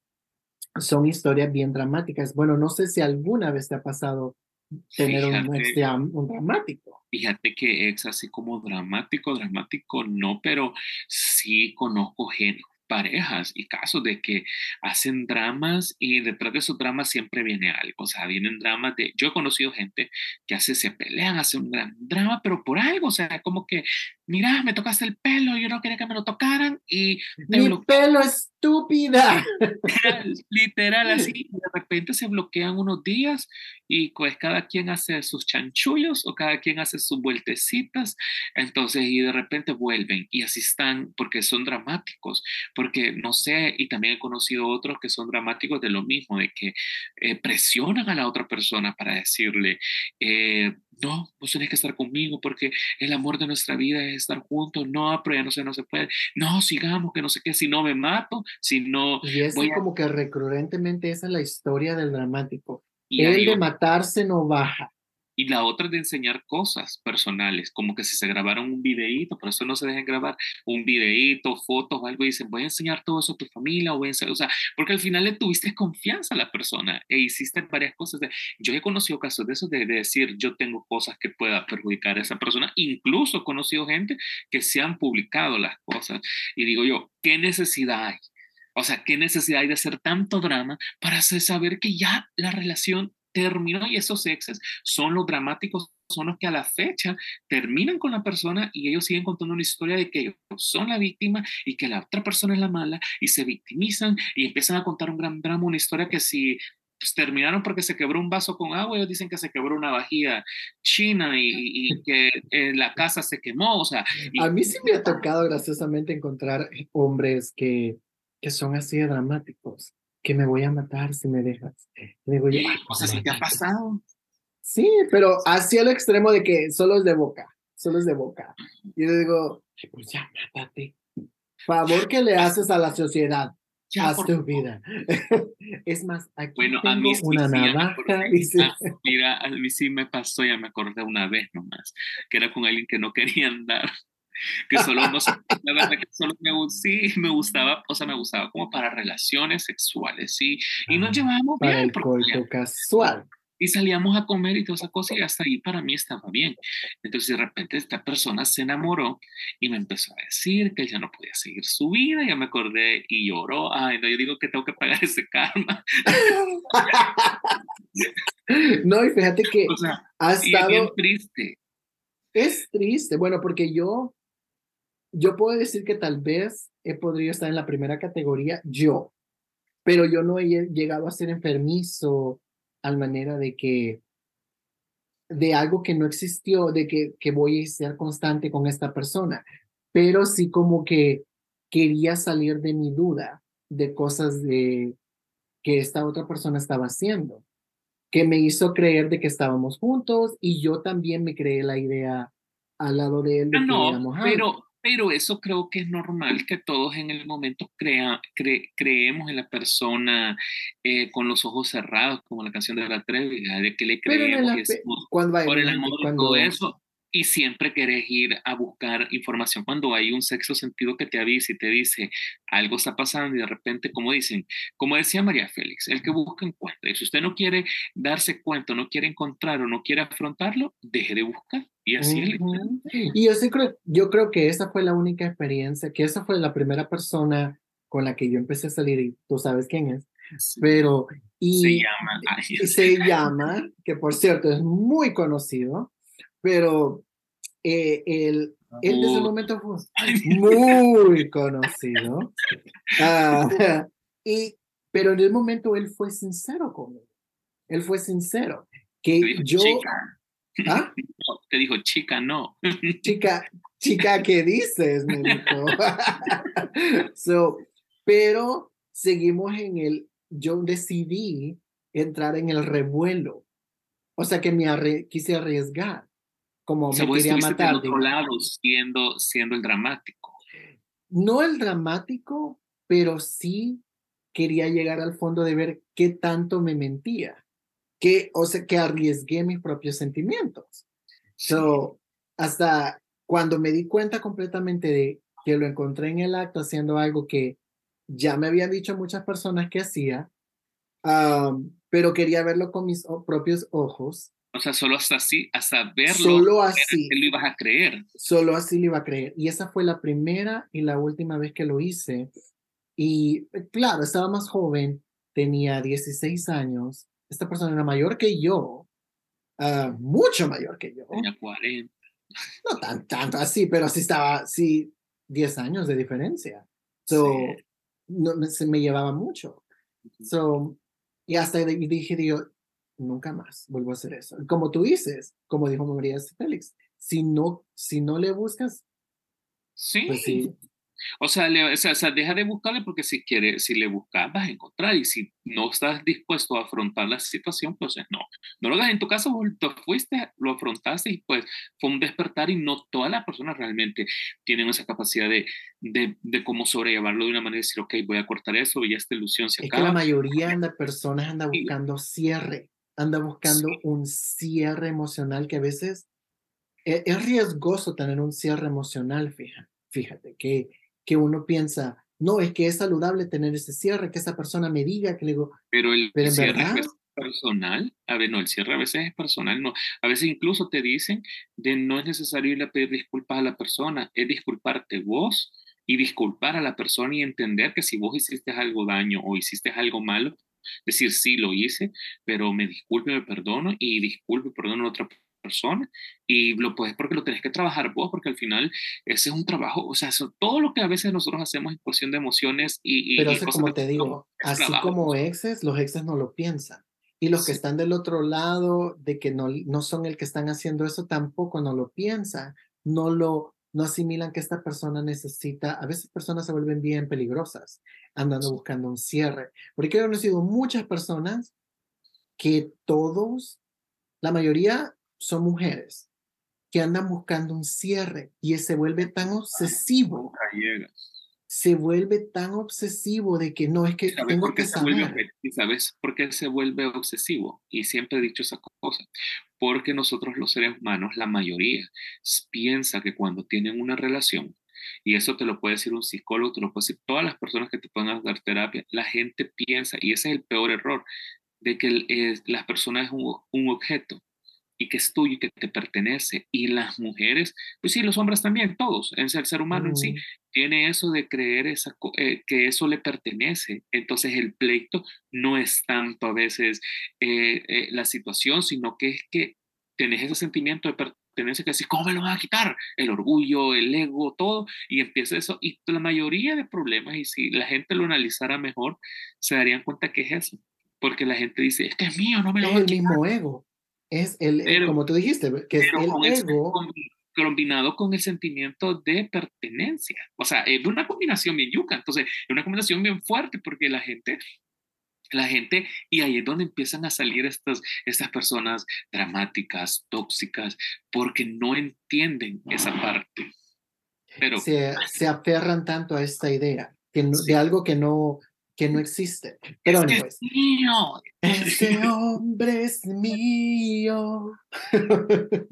son historias bien dramáticas. Bueno, no sé si alguna vez te ha pasado tener un, un, dramático. Fíjate que es así como dramático, dramático no, pero sí conozco gente, parejas y casos de que hacen dramas y detrás de esos dramas siempre viene algo, o sea, vienen dramas de, yo he conocido gente que hace, se pelean, hacen un gran drama, pero por algo, o sea, como que mira, me tocaste el pelo, yo no quería que me lo tocaran y Mi pelo estúpida. Literal, así, de repente se bloquean unos días y pues cada quien hace sus chanchullos o cada quien hace sus vueltecitas, entonces y de repente vuelven y así están porque son dramáticos, porque no sé, y también he conocido otros que son dramáticos de lo mismo, de que eh, presionan a la otra persona para decirle, eh, no, vos tenés que estar conmigo porque el amor de nuestra vida es estar juntos, no, pero ya no sé, no se puede, no, sigamos, que no sé qué, si no me mato, si no... Y es como que recurrentemente esa es la historia del dramático. Y el de matarse no baja y la otra es de enseñar cosas personales, como que si se grabaron un videíto, por eso no se dejen grabar un videíto, fotos o algo, y dicen, voy a enseñar todo eso a tu familia, o, voy a enseñar, o sea, porque al final le tuviste confianza a la persona e hiciste varias cosas. Yo he conocido casos de eso, de, de decir, yo tengo cosas que pueda perjudicar a esa persona, incluso he conocido gente que se han publicado las cosas, y digo yo, ¿qué necesidad hay? O sea, ¿qué necesidad hay de hacer tanto drama para hacer saber que ya la relación terminó y esos exes son los dramáticos, son los que a la fecha terminan con la persona y ellos siguen contando una historia de que ellos son la víctima y que la otra persona es la mala y se victimizan y empiezan a contar un gran drama, una historia que si pues, terminaron porque se quebró un vaso con agua, ellos dicen que se quebró una vajilla china y, que eh, la casa se quemó, o sea. A mí sí me ha tocado graciosamente encontrar hombres que, que son así de dramáticos que me voy a matar si me dejas. digo yo, sea, si te ha pasado. Sí, pero hacia el extremo de que solo es de boca, solo es de boca. Y yo digo, pues ya, mátate. Favor que le haces a la sociedad. Ya, haz tu vida. es más, aquí bueno, tengo a mí una navaja. mira, a mí sí me pasó, ya me acordé una vez nomás, que era con alguien que no quería andar que solo no la verdad que solo me, sí, me gustaba, o sea, me gustaba como para relaciones sexuales, sí, y nos llevábamos para bien. el casual. Y salíamos a comer y toda esa cosa y hasta ahí para mí estaba bien. Entonces de repente esta persona se enamoró y me empezó a decir que ya no podía seguir su vida, ya me acordé y lloró, ay, no, yo digo que tengo que pagar ese karma. no, y fíjate que o sea, ha estado... bien triste. Es triste, bueno, porque yo yo puedo decir que tal vez he podido estar en la primera categoría yo, pero yo no he llegado a ser enfermizo al manera de que de algo que no existió, de que, que voy a ser constante con esta persona, pero sí como que quería salir de mi duda de cosas de que esta otra persona estaba haciendo, que me hizo creer de que estábamos juntos y yo también me creé la idea al lado de él de que no, pero pero eso creo que es normal que todos en el momento crea, creemos en la persona eh, con los ojos cerrados, como la canción de la Trevi, de que le creemos por el amor todo eso y siempre querés ir a buscar información cuando hay un sexo sentido que te avisa y te dice algo está pasando y de repente, como dicen, como decía María Félix, el que busca encuentra. Y si usted no quiere darse cuenta, no quiere encontrar o no quiere afrontarlo, deje de buscar. Y así Y yo sí creo, yo creo que esa fue la única experiencia, que esa fue la primera persona con la que yo empecé a salir y tú sabes quién es. Pero y se llama, se llama, que por cierto es muy conocido, pero eh, él, él desde el momento fue muy conocido. Ah, y, pero en el momento él fue sincero conmigo. Él fue sincero. Que yo... ¿Ah? te dijo, chica, no. Chica, chica, ¿qué dices? Me dijo. so, pero seguimos en el, yo decidí entrar en el revuelo. O sea que me quise arriesgar como me quería matar. otro lado siendo, siendo el dramático. No el dramático, pero sí quería llegar al fondo de ver qué tanto me mentía, que, o sea, que arriesgué mis propios sentimientos. So, hasta cuando me di cuenta completamente de que lo encontré en el acto haciendo algo que ya me habían dicho muchas personas que hacía, pero quería verlo con mis propios ojos, o sea, solo hasta así, hasta verlo, solo así, lo ibas a creer. Solo así lo iba a creer. Y esa fue la primera y la última vez que lo hice. Y claro, estaba más joven, tenía 16 años. Esta persona era mayor que yo, uh, mucho mayor que yo. Tenía 40. No tan, tanto así, pero sí estaba, sí, 10 años de diferencia. So, Sí. no, me- se me llevaba mucho. So, y hasta dije, digo, nunca más vuelvo a hacer eso. Como tú dices, como dijo María Félix, si no, si no le buscas, Sí. pues sí, O sea, le- o sea, o sea, deja de buscarle porque si quiere, si le buscas vas a encontrar y si no estás dispuesto a afrontar la situación, pues no. No lo hagas en tu caso, te fuiste, lo afrontaste y pues fue un despertar y no todas las personas realmente tienen esa capacidad de, de, de cómo sobrellevarlo de una manera y decir, ok, voy a cortar eso y esta ilusión se es que la acaba. mayoría de personas anda buscando cierre, anda buscando Sí. un cierre emocional que a veces e- es, riesgoso tener un cierre emocional, fíjate, fíjate, que, que uno piensa, no, es que es saludable tener ese cierre, que esa persona me diga, que le digo, Pero el pero cierre es personal, a ver, no, el cierre a veces es personal, no, a veces incluso te dicen de no es necesario ir a pedir disculpas a la persona, es disculparte vos y disculpar a la persona y entender que si vos hiciste algo daño o hiciste algo malo, decir sí lo hice, pero me disculpe, me perdono y disculpe, perdono a otra persona y lo puedes porque lo tenés que trabajar vos porque al final ese es un trabajo, o sea, eso- todo lo que a veces nosotros hacemos en cuestión de emociones y, y, pero y como te digo, es así trabajo. como exes, los exes no lo piensan. Y los que Sí. están del otro lado, de que no, no son el que están haciendo eso, tampoco no lo piensan, no lo, no asimilan que esta persona necesita, a veces personas se vuelven bien peligrosas, andando buscando un cierre. Porque yo he conocido muchas personas que todos, la mayoría son mujeres, que andan buscando un cierre y se vuelve tan obsesivo, se vuelve tan obsesivo de que no es ¿Y que sabes tengo por qué que se vuelve, saber. y sabes por qué se vuelve obsesivo? Y siempre he dicho esa cosa. Porque nosotros los seres humanos, la mayoría, piensa que cuando tienen una relación, y eso te lo puede decir un psicólogo, te lo puede decir todas las personas que te puedan dar terapia, la gente piensa, y ese es el peor error, de que el- es- las personas es un, un objeto y que es tuyo y que te pertenece. Y las mujeres, pues sí, los hombres también, todos, el ser humano en sí, tiene eso de creer esa, eh, que eso le pertenece. Entonces el pleito no es tanto a veces eh, eh, la situación, sino que es que tenés ese sentimiento de pertenencia que decís, ¿cómo me lo van a quitar? El orgullo, el ego, todo, y empieza eso. Y la mayoría de problemas, y si la gente lo analizara mejor, se darían cuenta que es eso. Porque la gente dice, este es mío, no me lo Es van a el quitar. mismo ego. Es el, Pero- como tú dijiste, que es el con ego. combi- combinado con el sentimiento de pertenencia. O sea, es una combinación bien yuca, entonces es una combinación bien fuerte porque la gente, la gente, y ahí es donde empiezan a salir estas, estas personas dramáticas, tóxicas, porque no entienden esa parte. Pero se, se aferran tanto a esta idea que no- Sí. de algo que no, que no existe. Pero es anyways, es mío. ese hombre es mío.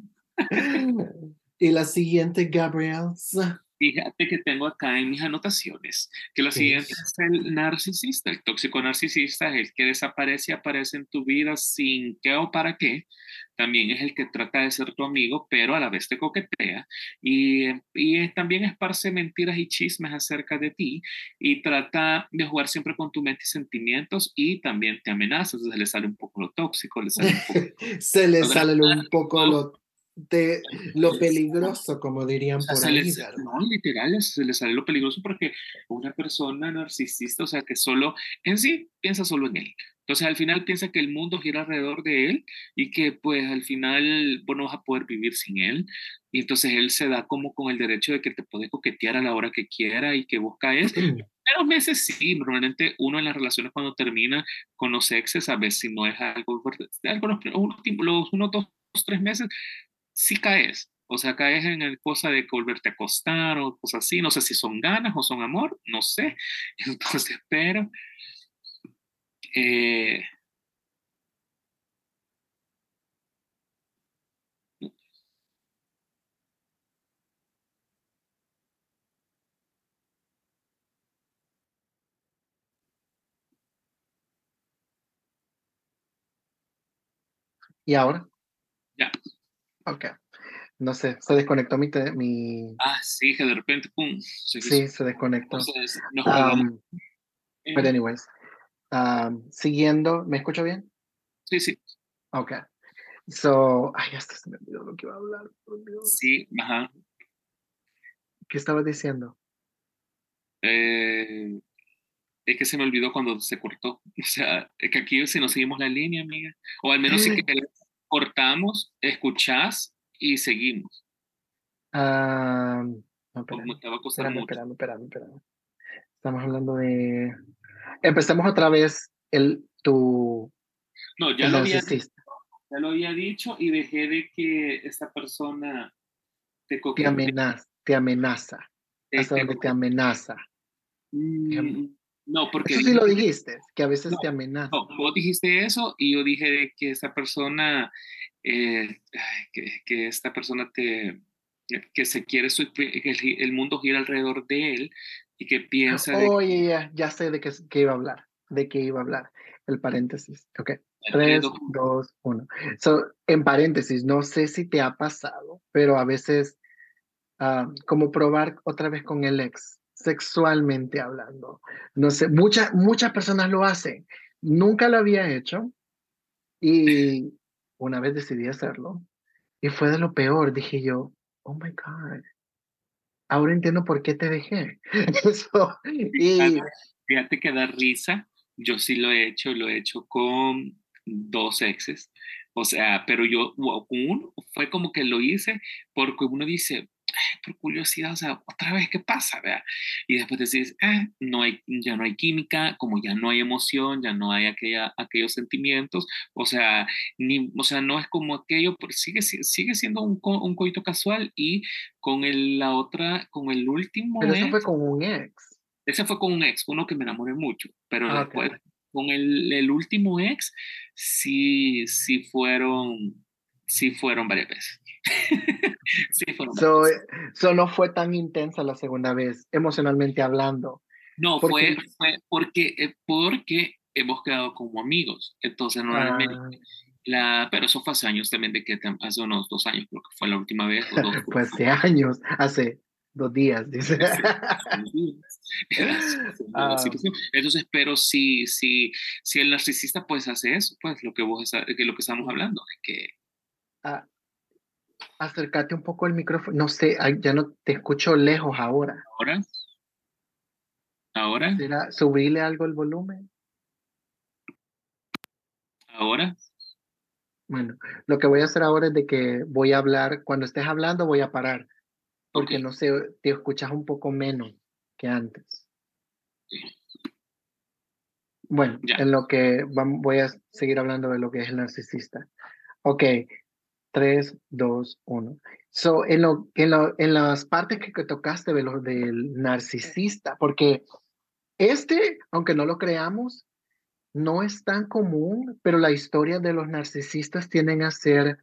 y la siguiente, Gabriel. Fíjate que tengo acá en mis anotaciones que lo ¿Qué siguiente es? es el narcisista. El tóxico narcisista es el que desaparece y aparece en tu vida sin qué o para qué. También es el que trata de ser tu amigo, pero a la vez te coquetea. Y, y también esparce mentiras y chismes acerca de ti y trata de jugar siempre con tu mente y sentimientos y también te amenaza. Entonces le sale un poco lo tóxico, le sale un poco Se le sale un poco lo, de, lo peligroso, como dirían O sea, por se ahí. les- no, literal, se le sale lo peligroso porque una persona narcisista, o sea, que solo en sí piensa solo en él. Entonces, al final piensa que el mundo gira alrededor de él y que, pues, al final vos no vas a poder vivir sin él. Y entonces él se da como con el derecho de que te puede coquetear a la hora que quiera y que vos caes. Pero meses sí, normalmente uno en las relaciones cuando termina con los exes, a veces si no es algo algo los, los unos dos, tres meses, sí caes. O sea, caes en el cosa de que volverte a acostar o cosas así. No sé si son ganas o son amor, no sé. Entonces, pero... eh, ¿Y ahora? ya. Ok. No sé, se desconectó mi... te- mi... Ah, sí, que de repente, pum. se. Sí, se desconectó. Entonces, nos Um, but anyways, um, siguiendo, ¿me escucho bien? Sí, sí. Ok. So, ay, hasta se me olvidó lo que iba a hablar, por Dios. Sí, ajá. ¿Qué estabas diciendo? Eh, es que se me olvidó cuando se cortó. O sea, es que aquí si no seguimos la línea, amiga. O al menos si que cortamos, escuchás y seguimos. Ah, no, espérame, te va a costar espérame, mucho. espérame, espérame, espérame. Estamos hablando de... Empecemos otra vez el, tu... No, ya el lo, había, narcisista. ya lo había dicho y dejé de que esta persona te Te amenaza, te amenaza. Hasta te donde te amenaza. Mm, No, porque Eso sí lo dije- dijiste, que a veces No, te amenaza. no, vos dijiste eso y yo dije que esta persona, eh, que, que esta persona te, que se quiere, su- que el, el mundo gira alrededor de él y que piensa de Oye, ya, ya sé de qué, qué iba a hablar, de qué iba a hablar. El paréntesis. Ok. que Tres, dos- dos, uno. So, en paréntesis, no sé si te ha pasado, pero a veces, ah, como probar otra vez con el ex, sexualmente hablando. No sé, muchas, muchas personas lo hacen. Nunca lo había hecho y una vez decidí hacerlo y fue de lo peor. Dije yo, oh my God, ahora entiendo por qué te dejé. So, y, Fíjate que da risa. Yo sí lo he hecho, lo he hecho con dos exes. O sea, pero yo, uno fue como que lo hice porque uno dice, "Ay, por curiosidad, o sea, otra vez, ¿qué pasa? ¿verdad? Y después decís, ah, no hay, ya no hay química, como ya no hay emoción, ya no hay aquella, aquellos sentimientos, o sea, ni, o sea, no es como aquello, pero sigue, si- sigue siendo un, un coito casual y con el, la otra, con el último pero eso ex, fue con un ex. ese fue con un ex, uno que me enamoré mucho, pero Ah, después con el, el último ex sí, sí fueron, sí fueron varias veces. sí fueron So, so no fue tan intensa la segunda vez, emocionalmente hablando. No, porque- fue, fue porque, eh, porque hemos quedado como amigos. Entonces, normalmente, Ah, la, pero eso fue hace años también, de que hace unos dos años creo que fue la última vez. O dos, fue hace años, hace dos días, dice. Ah. Entonces, pero si, si, si el narcisista pues hace eso, pues lo que vos que lo que estamos hablando, de que Ah, acércate un poco al micrófono. No sé, ya no te escucho lejos ahora. ahora, ahora, ¿Será subirle algo el volumen? ahora, Bueno, lo que voy a hacer ahora es de que voy a hablar, cuando estés hablando voy a parar, porque no sé, te escuchas un poco menos que antes. Bueno, Ya. en lo que voy a seguir hablando de lo que es el narcisista. Ok, 3, 2, 1. So, en, lo, en, lo- en las partes que, que tocaste de lo del narcisista, porque este, aunque no lo creamos, no es tan común, pero la historia de los narcisistas tienden a ser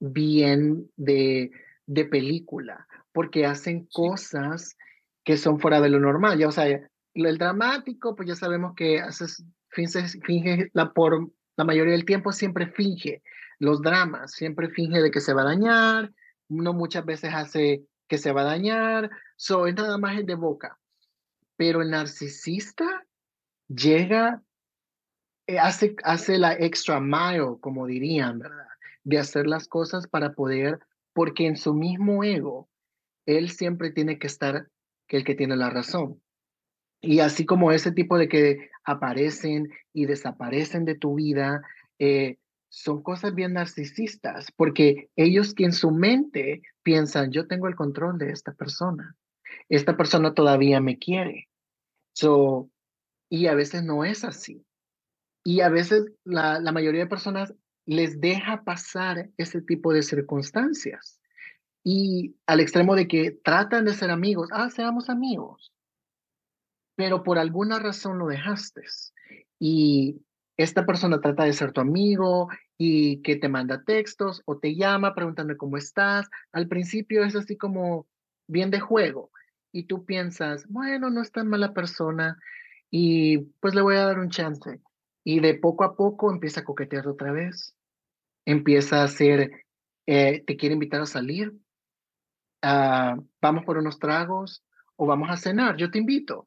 bien de, de película, porque hacen cosas que son fuera de lo normal. Ya, o sea, el dramático, pues ya sabemos que haces, finge, finge la, por la mayoría del tiempo siempre finge los dramas, siempre finge de que se va a dañar, no muchas veces hace que se va a dañar, so, es nada más el de boca. Pero el narcisista llega, eh, hace, hace la extra mile, como dirían. De hacer las cosas para poder, porque en su mismo ego, él siempre tiene que estar el que tiene la razón. Y así como ese tipo de que aparecen y desaparecen de tu vida, eh, son cosas bien narcisistas, porque ellos que en su mente piensan, yo tengo el control de esta persona, esta persona todavía me quiere. So, y a veces no es así. Y a veces la, la mayoría de personas les deja pasar ese tipo de circunstancias. Y al extremo de que tratan de ser amigos, ah, seamos amigos, pero por alguna razón lo dejaste. Y esta persona trata de ser tu amigo y que te manda textos o te llama preguntando cómo estás. Al principio es así como bien de juego y tú piensas, bueno, no es tan mala persona y pues le voy a dar un chance. Y de poco a poco empieza a coquetear otra vez, empieza a hacer, eh, te quiere invitar a salir, ah, vamos por unos tragos o vamos a cenar, yo te invito.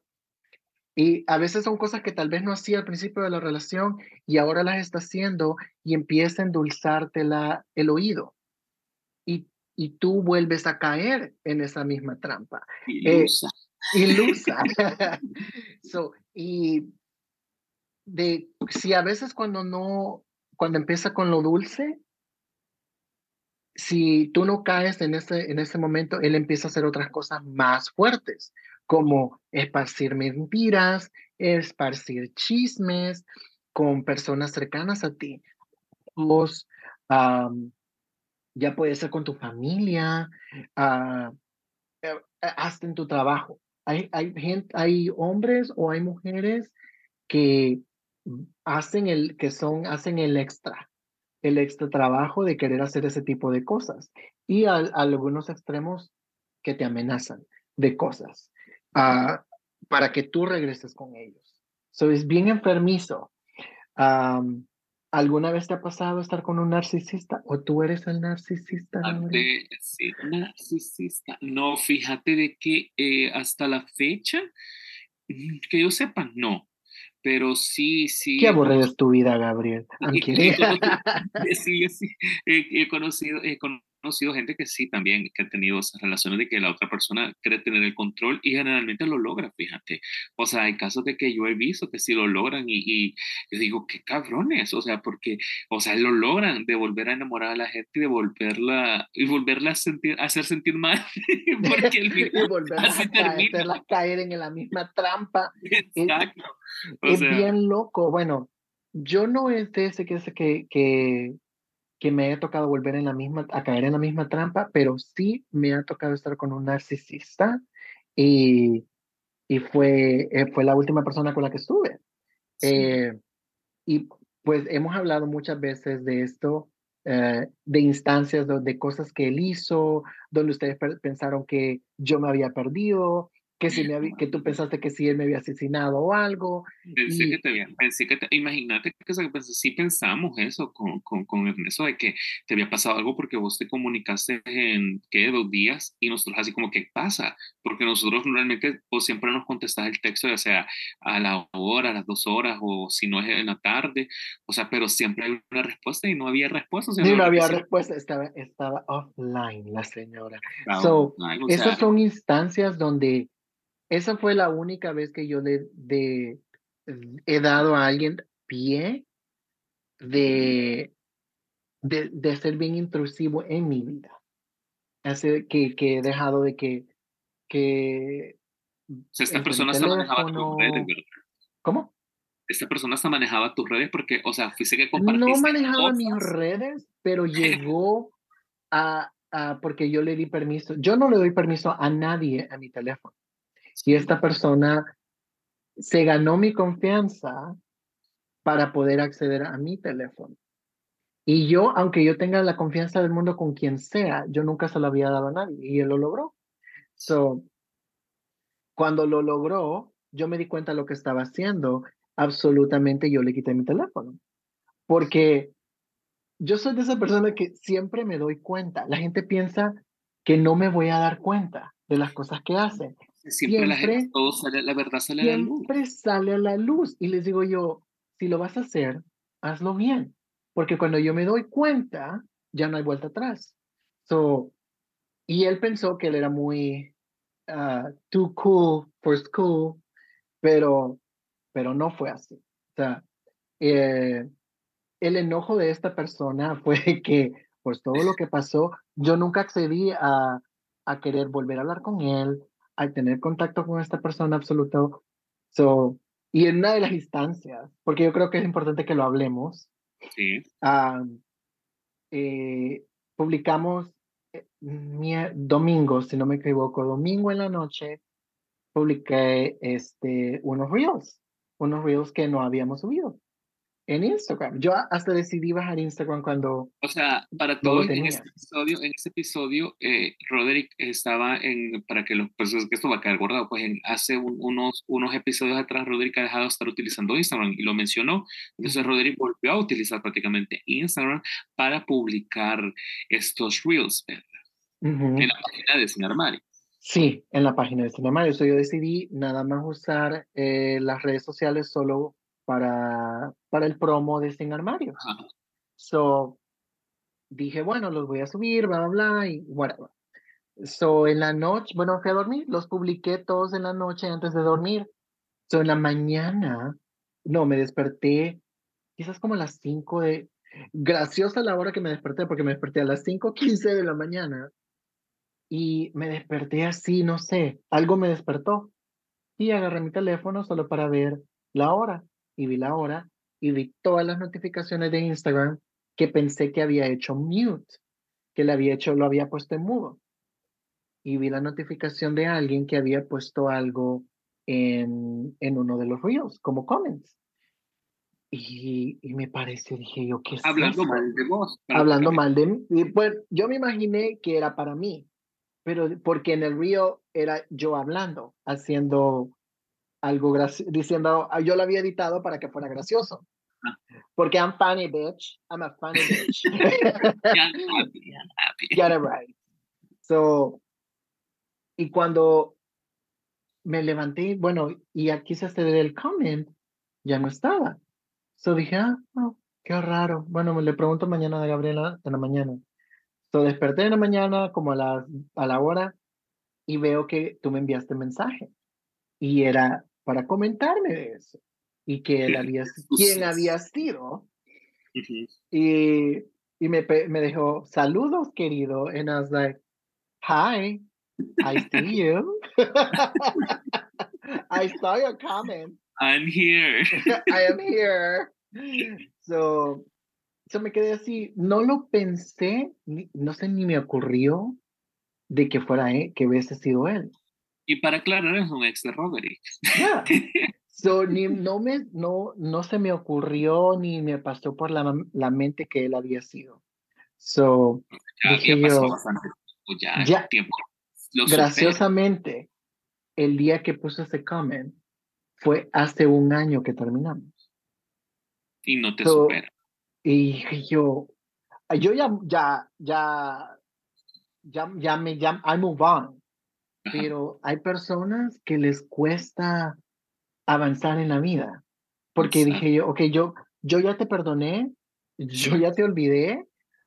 Y a veces son cosas que tal vez no hacía al principio de la relación y ahora las está haciendo y empieza a endulzarte la, el oído. Y, y tú vuelves a caer en esa misma trampa. Ilusa. Eh, ilusa. so, y de si a veces cuando no, cuando empieza con lo dulce, si tú no caes en ese, en ese momento, él empieza a hacer otras cosas más fuertes, como esparcir mentiras, esparcir chismes con personas cercanas a ti. Vos, ya puede ser con tu familia, uh, tu trabajo. Hay, hay, gente, hay hombres o hay mujeres que hacen el, que son, hacen el extra, el extra trabajo de querer hacer ese tipo de cosas. Y a, algunos extremos que te amenazan de cosas uh, para que tú regreses con ellos. So, es bien enfermizo. Um, ¿Alguna vez te ha pasado estar con un narcisista o tú eres el narcisista? Sí, narcisista. No, fíjate de que eh, hasta la fecha, mm, que yo sepa, no. Pero sí, sí. Qué aburrida es tu vida, Gabriel. sí, sí. He, conocido, he conocido conocido gente que sí también, que ha tenido esas relaciones de que la otra persona quiere tener el control y generalmente lo logra, fíjate. O sea, hay casos de que yo he visto que sí lo logran y, y yo digo, qué cabrones, o sea, porque, o sea, lo logran de volver a enamorar a la gente y de volverla, y volverla a, sentir, a hacer sentir mal, porque el y volverla a caer, caer en la misma trampa. Exacto. Es, bien loco. Bueno, yo no es de ese que, que, que que me haya tocado volver en la misma, a caer en la misma trampa, pero sí me ha tocado estar con un narcisista y, y fue, eh, fue la última persona con la que estuve. Eh, y pues hemos hablado muchas veces de esto, eh, de instancias, de, de, cosas que él hizo, donde ustedes pensaron que yo me había perdido, que, si me que tú pensaste que si él me había asesinado o algo. Pensé que te había, pensé que imagínate que sí pensamos eso con, con, con eso de que te había pasado algo porque vos te comunicaste en, ¿qué? Dos días y nosotros así como, ¿qué pasa? Porque nosotros normalmente vos siempre nos contestas el texto, ya sea a la hora, a las dos horas o si no es en la tarde, o sea, pero siempre hay una respuesta y no había respuesta. O no, había respuesta, estaba, estaba offline la señora. so, esas son instancias donde esa fue la única vez que yo le de, he dado a alguien pie de, de, de, ser bien intrusivo en mi vida. Hace que, que he dejado de que... que esta persona se manejaba tus redes, ¿verdad? ¿Cómo? Esta persona se manejaba tus redes porque, o sea, fuiste que compartiste No manejaba mis redes, pero llegó a, a, porque yo le di permiso. Yo no le doy permiso a nadie a mi teléfono. Y esta persona se ganó mi confianza para poder acceder a mi teléfono. Y yo, aunque yo tenga la confianza del mundo con quien sea, yo nunca se lo había dado a nadie y él lo logró. So, cuando lo logró, yo me di cuenta de lo que estaba haciendo. Absolutamente yo le quité mi teléfono. Porque yo soy de esa persona que siempre me doy cuenta. La gente piensa que no me voy a dar cuenta de las cosas que hace. Siempre, la, gente, todo sale, la verdad sale a la luz. Siempre sale a la luz. Y les digo yo, si lo vas a hacer, hazlo bien. Porque cuando yo me doy cuenta, ya no hay vuelta atrás. So, y él pensó que él era muy uh, too cool for school, pero, pero no fue así. O sea, eh, el enojo de esta persona fue que, pues todo lo que pasó, yo nunca accedí a, a querer volver a hablar con él, al tener contacto con esta persona absoluto. So, y en una de las instancias, porque yo creo que es importante que lo hablemos, sí. eh, publicamos eh, domingo, si no me equivoco, domingo en la noche, publiqué este, unos reels, unos reels que no habíamos subido en Instagram. Yo hasta decidí bajar Instagram cuando... O sea, para todo en este episodio, en este episodio, eh, Roderick estaba en, para que los, pues que esto va a quedar guardado, pues en, hace unos, unos episodios atrás Roderick ha dejado de estar utilizando Instagram y lo mencionó. Entonces Roderick volvió a utilizar prácticamente Instagram para publicar estos reels, En la página de Sin Armario. Sí, en la página de Cinemario. So, yo decidí nada más usar eh, las redes sociales solo para, para el promo de Sin Armario. Ajá. So, dije, bueno, los voy a subir, bla, bla, bla, y whatever. So, en la noche, bueno, fui a dormir, los publiqué todos en la noche antes de dormir. So, en la mañana, no, me desperté quizás como a las 5 de... Graciosa la hora que me desperté, porque me desperté a las 5.15 de la mañana y me desperté así, no sé, algo me despertó. Y agarré mi teléfono solo para ver la hora. Y vi la hora y vi todas las notificaciones de Instagram que pensé que había hecho mute, que le había hecho, lo había puesto en mudo. Y vi la notificación de alguien que había puesto algo en, en uno de los reels, como comments. Y, y me pareció, dije yo, ¿qué es Hablando mal de vos. Hablando mal de mí. Y, Pues yo me imaginé que era para mí, pero porque en el río era yo hablando, haciendo algo diciendo, ah, yo lo había editado para que fuera gracioso. Ah. Porque I'm funny, bitch. I'm a funny bitch. Ya, happy, ya, happy. Get it right. So, y cuando me levanté, bueno, y aquí se hace el comment, ya no estaba. So dije, ah, oh, qué raro. Bueno, me le pregunto mañana a Gabriela en la mañana. So desperté en la mañana como a la, a la hora y veo que tú me enviaste mensaje. Y era para comentarme de eso. Y que él había, quién había sido. Y, y me, me dejó, saludos, querido. And I was like, hi, I see you. I saw your comment. I'm here. I am here. So, so me quedé así. No lo pensé, no sé ni me ocurrió de que fuera él, que hubiese sido él. Y para aclarar, es un ex de Roderick. Yeah. So, ni, no, me, no, no se me ocurrió ni me pasó por la, la mente que él había sido. So, Ya, Dije ya pasó yo, bastante tiempo, ya, ya, el tiempo. Lo graciosamente, el día que puse ese comment fue hace un año que terminamos. Y no te So, supera. Y dije yo, yo ya, ya, ya, ya, ya me, ya, I move on. Pero hay personas que les cuesta avanzar en la vida. Porque dije yo, ok, yo, yo ya te perdoné, yo ya te olvidé,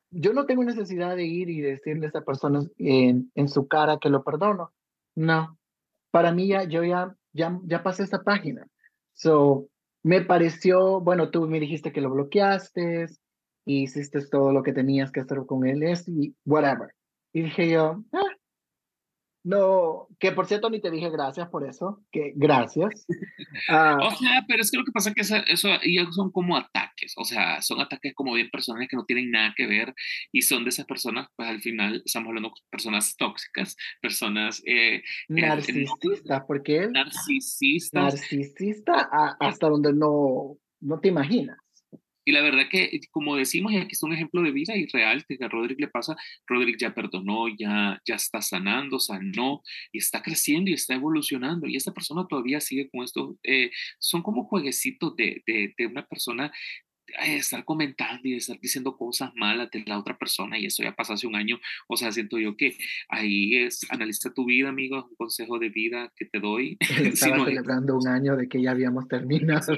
yo no tengo necesidad de ir y decirle a esa persona en, en su cara que lo perdono. No, para mí ya, yo ya, ya, ya pasé esa página. So, me pareció, bueno, tú me dijiste que lo bloqueaste, y hiciste todo lo que tenías que hacer con él, es, y whatever. Y dije yo, ah, no, que por cierto ni te dije gracias por eso, que gracias. Ah, O sea, pero es que lo que pasa es que eso ya son como ataques, o sea, son ataques como bien personales que no tienen nada que ver y son de esas personas, pues al final estamos hablando de personas tóxicas, personas eh, narcisista, porque narcisistas narcisista a- hasta donde no, no te imaginas. Y la verdad que como decimos, y aquí es un ejemplo de vida y real que a Roderick le pasa, Roderick ya perdonó, ya, ya está sanando, sanó y está creciendo y está evolucionando y esta persona todavía sigue con esto, eh, son como jueguecitos de, de, de una persona estar comentando y estar diciendo cosas malas de la otra persona y eso ya pasó hace un año, o sea, siento yo que ahí es, analiza tu vida, amigo, es un consejo de vida que te doy. Él Si estaba no es celebrando un año de que ya habíamos terminado.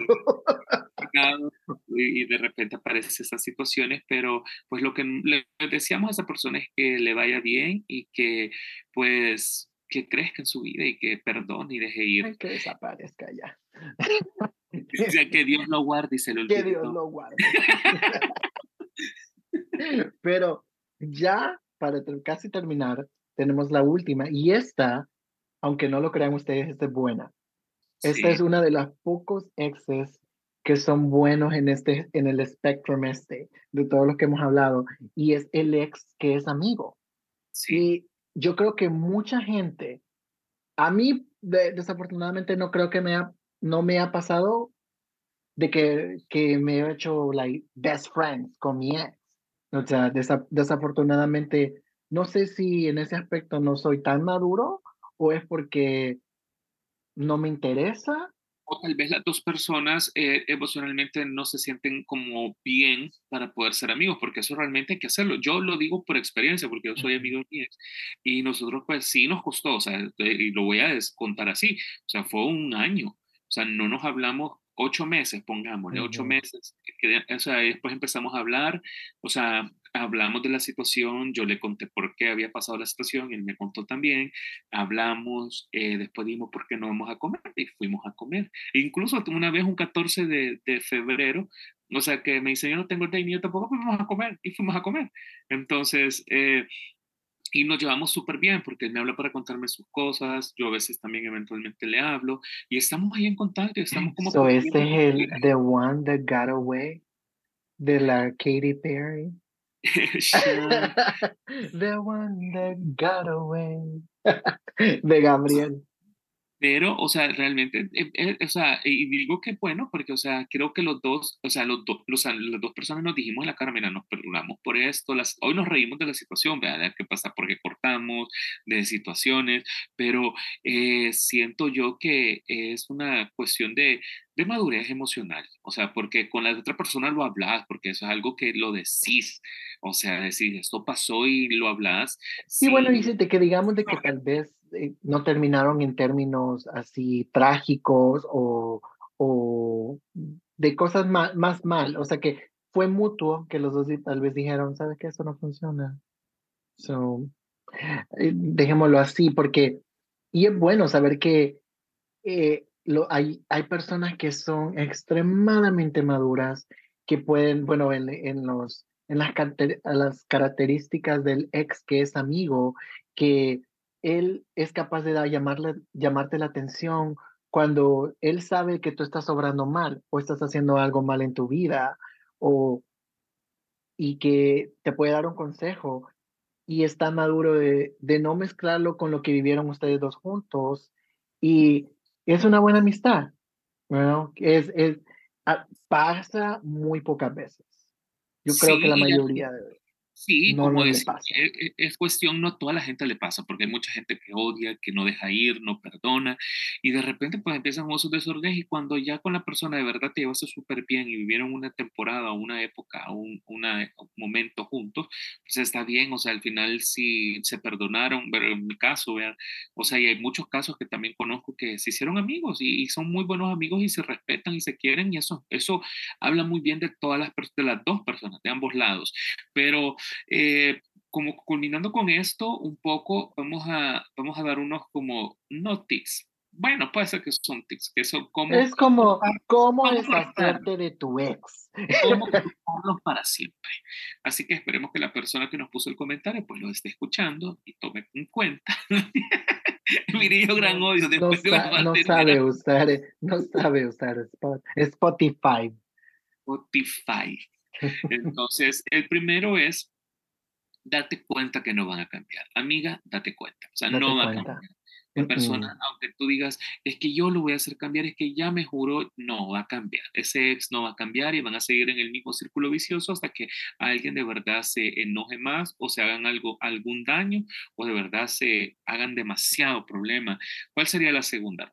y, de repente aparecen esas situaciones, pero pues lo que le deseamos a esa persona es que le vaya bien y que pues que crezca en su vida y que perdone y deje ir. Ay, que desaparezca ya. Que Dios lo guarde y se lo. Que Dios lo guarde. Pero ya para casi terminar, tenemos la última y esta, aunque no lo crean ustedes, esta es buena. Esta Sí, es una de las pocos exes que son buenos en este en el espectrum este de todos los que hemos hablado y es el ex que es amigo. sí, Y yo creo que mucha gente, a mí de- desafortunadamente no creo que me ha, no me ha pasado de que, que me he hecho like best friends con mi ex. O sea, desa- desafortunadamente, no sé si en ese aspecto no soy tan maduro o es porque no me interesa. o tal vez las dos personas eh, emocionalmente no se sienten como bien para poder ser amigos, porque eso realmente hay que hacerlo. Yo lo digo por experiencia, porque yo soy amigo de mi y nosotros pues sí nos costó, o sea, y lo voy a contar así, o sea, fue un año, sea, no nos hablamos ocho meses, pongámosle, ocho meses, o sea, después empezamos a hablar, o sea, hablamos de la situación, yo le conté por qué había pasado la situación, él me contó también, hablamos, eh, después dijimos por qué no vamos a comer y fuimos a comer. E incluso una vez, un 14 de, de, febrero, o sea, que me dice, yo no tengo el day, ni yo tampoco, fuimos a comer y fuimos a comer. Entonces, eh, y nos llevamos súper bien porque él me habla para contarme sus cosas, yo a veces también eventualmente le hablo y estamos ahí en contacto, estamos como... So este es el The One That Got Away de la Katy Perry. The one that got away. De Gabriel. Pero, o sea, realmente, eh, eh, o sea, y digo que bueno, porque, o sea, creo que los dos, o sea, los, dos los, las dos personas nos dijimos en la cara, mira, nos perdonamos por esto, las, hoy nos reímos de la situación, ¿verdad? ¿Qué pasa? Porque cortamos, de situaciones, pero eh, siento yo que es una cuestión de, de madurez emocional, o sea, porque con la otra persona lo hablas, porque eso es algo que lo decís, o sea, decir, esto pasó y lo hablas. Sí, bueno, dice que digamos de que tal vez eh, no terminaron en términos así trágicos o, o de cosas más, más mal, o sea que fue mutuo que los dos tal vez dijeron, ¿sabes qué? Eso no funciona. So, eh, dejémoslo así, porque, y es bueno saber que eh, lo, hay, hay personas que son extremadamente maduras, que pueden, bueno, en, en los, en las, las características del ex que es amigo, que él es capaz de llamarle, llamarte la atención cuando él sabe que tú estás obrando mal o estás haciendo algo mal en tu vida o y que te puede dar un consejo y está maduro de, de no mezclarlo con lo que vivieron ustedes dos juntos y es una buena amistad. ¿no? Es, es, ah, pasa muy pocas veces. Yo creo que la mayoría de Sí, como es, e, e, es, cuestión, no a toda la gente le pasa, porque hay mucha gente que odia, que no deja ir, no perdona, y de repente pues empiezan esos desórdenes y cuando ya con la persona de verdad te llevaste súper bien y vivieron una temporada, una época, un, una, un momento juntos, pues está bien, o sea, al final sí se perdonaron, pero en mi caso, vean, o sea, y hay muchos casos que también conozco que se hicieron amigos y, son muy buenos amigos y se respetan y se quieren y eso, eso habla muy bien de todas las, de las dos personas, de ambos lados, pero eh, como culminando con esto, un poco vamos a, vamos a dar unos como no tips. Bueno, puede ser que son tips, que son como... Es como, ¿cómo deshacerte de tu ex? ¿Cómo para siempre? Así que esperemos que la persona que nos puso el comentario pues lo esté escuchando y tome en cuenta. Mire, yo gran odio después no, no sabe usar, no sabe usar Spotify. Spotify. Entonces, el primero es date cuenta que no van a cambiar. Amiga, date cuenta. O sea, no va a cambiar. La persona, aunque tú digas, es que yo lo voy a hacer cambiar, es que ya me juró, no va a cambiar. Ese ex no va a cambiar y van a seguir en el mismo círculo vicioso hasta que alguien de verdad se enoje más o se hagan algo, algún daño o de verdad se hagan demasiado problema. ¿Cuál sería la segunda,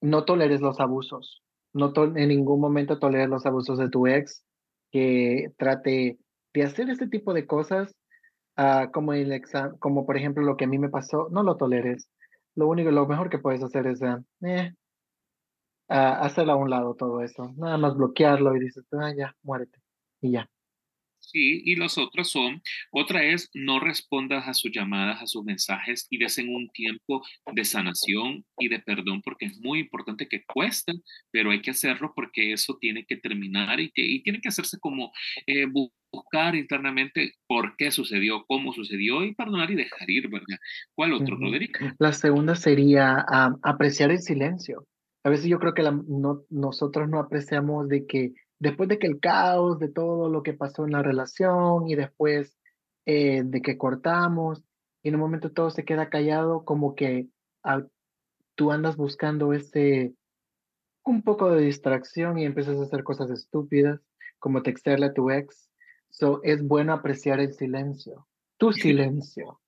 no toleres los abusos. No en ningún momento toleres los abusos de tu ex, que trate de hacer este tipo de cosas, uh, como, el como por ejemplo lo que a mí me pasó, no lo toleres. Lo único, lo mejor que puedes hacer es uh, eh, hacerlo a un lado todo eso. Nada más bloquearlo y dices, ah, ya, muérete. Y ya. Sí, y los otros son, otra es, no respondas a sus llamadas, a sus mensajes y desen un tiempo de sanación y de perdón, porque es muy importante que cuesta, pero hay que hacerlo porque eso tiene que terminar y, y tiene que hacerse como eh, buscar internamente por qué sucedió, cómo sucedió y perdonar y dejar ir, ¿verdad? ¿Cuál otro, Roderick? La segunda sería apreciar el silencio. A veces yo creo que no, nosotros no apreciamos de que después de que el caos de todo lo que pasó en la relación y después eh, de que cortamos y en un momento todo se queda callado, como que tú andas buscando ese un poco de distracción y empiezas a hacer cosas estúpidas, como textearle a tu ex. So, es bueno apreciar el silencio, tu silencio.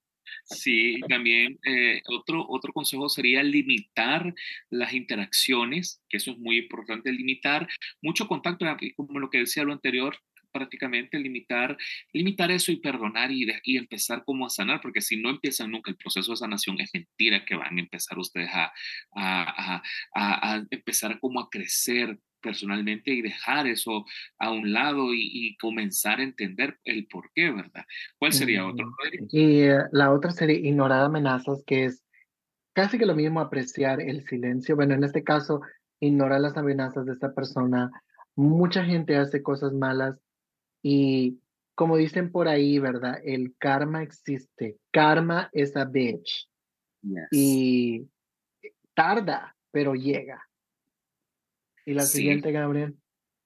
Sí, también eh, otro, otro consejo sería limitar las interacciones, que eso es muy importante, limitar mucho contacto, como lo que decía lo anterior, prácticamente limitar, limitar eso y perdonar y, y, empezar como a sanar, porque si no empiezan nunca el proceso de sanación, es mentira que van a empezar ustedes a, a, a, a empezar como a crecer personalmente y dejar eso a un lado y, comenzar a entender el por qué, ¿verdad? ¿Cuál sería otro? Y eh, la otra sería ignorar amenazas, que es casi que lo mismo apreciar el silencio. Bueno, en este caso, ignorar las amenazas de esta persona. Mucha gente hace cosas malas y como dicen por ahí, ¿verdad? El karma existe. Karma es a bitch. Y tarda, pero llega. Y la siguiente, Gabriel.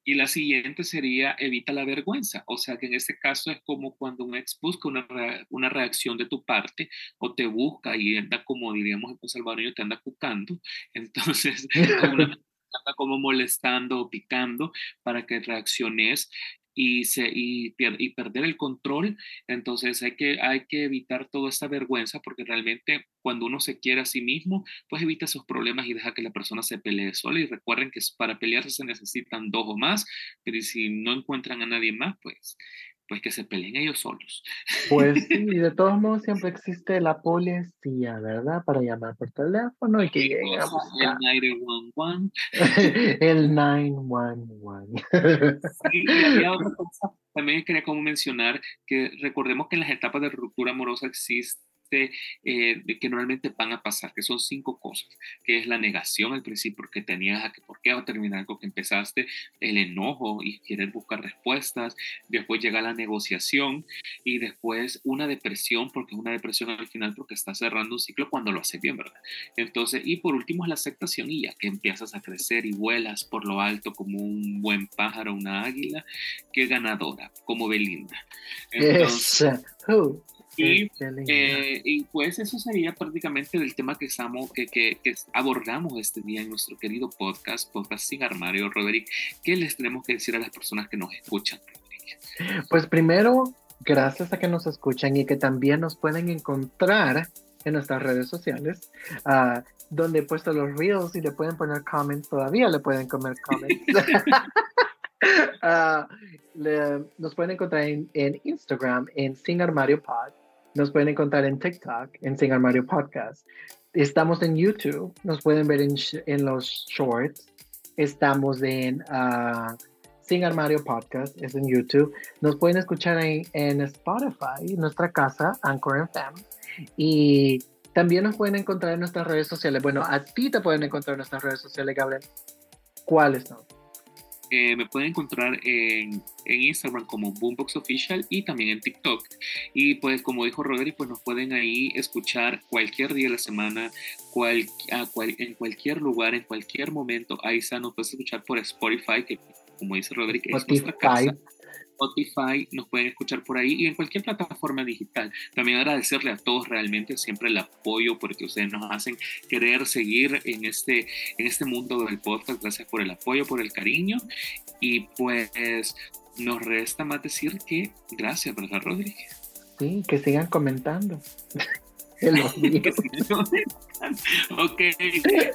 Y la siguiente sería evita la vergüenza. O sea que en este caso es como cuando un ex busca una, una reacción de tu parte o te busca y anda como diríamos en salvadoreño, te anda cucando. Entonces, como molestando o picando para que reacciones y, se, y, y, perder el control. Entonces hay que, hay que evitar toda esta vergüenza porque realmente cuando uno se quiere a sí mismo, pues evita esos problemas y deja que la persona se pelee sola. Y recuerden que para pelearse se necesitan dos o más, pero si no encuentran a nadie más, pues pues que se peleen ellos solos. Pues sí, de todos modos siempre existe la policía, ¿verdad? Para llamar por teléfono y que lleguen a buscar. El 911. el 911. sí, y había otra cosa, también quería como mencionar que recordemos que en las etapas de ruptura amorosa existe eh, que normalmente van a pasar, que son cinco cosas, que es la negación al principio, porque tenías a que por qué va a terminar algo que empezaste, el enojo y querer buscar respuestas, después llega la negociación y después una depresión, porque es una depresión al final porque estás cerrando un ciclo cuando lo haces bien, ¿verdad? Entonces, y por último es la aceptación y ya que empiezas a crecer y vuelas por lo alto como un buen pájaro, una águila, que ganadora, como Belinda. Entonces, y, eh, y, pues eso sería prácticamente el tema que, estamos, que, que, abordamos este día en nuestro querido podcast, Podcast Sin Armario. Roderick, ¿qué les tenemos que decir a las personas que nos escuchan? Pues primero, gracias a que nos escuchan y que también nos pueden encontrar en nuestras redes sociales, uh, donde he puesto los reels y le pueden poner comments, todavía le pueden comer comments. uh, le, nos pueden encontrar en, en Instagram en Sin Armario Pod nos pueden encontrar en TikTok, en Sin Armario Podcast. Estamos en YouTube, nos pueden ver en, los shorts. Estamos en uh, Sin Armario Podcast, es en YouTube. Nos pueden escuchar en, en Spotify, nuestra casa, Anchor FM. Y también nos pueden encontrar en nuestras redes sociales. Bueno, a ti te pueden encontrar en nuestras redes sociales, Gabriel. ¿Cuáles son? Eh, me pueden encontrar en, en, Instagram como Boombox Official y también en TikTok. Y pues como dijo Roderick, pues nos pueden ahí escuchar cualquier día de la semana, cual, en cualquier lugar, en cualquier momento. Ahí está, nos puedes escuchar por Spotify, que como dice Roderick, es nuestra casa. Spotify, nos pueden escuchar por ahí y en cualquier plataforma digital. También agradecerle a todos realmente siempre el apoyo porque ustedes nos hacen querer seguir en este, en este mundo del podcast. Gracias por el apoyo, por el cariño y pues nos resta más decir que gracias, ¿verdad, Rodríguez? Sí, que sigan comentando. ok,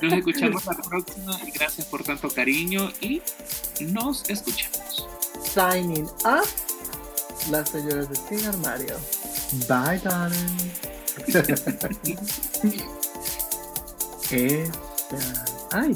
nos escuchamos la próxima y gracias por tanto cariño y nos escuchamos signing up las señoras de Sin Armario. Bye, darling. Esta. Ay.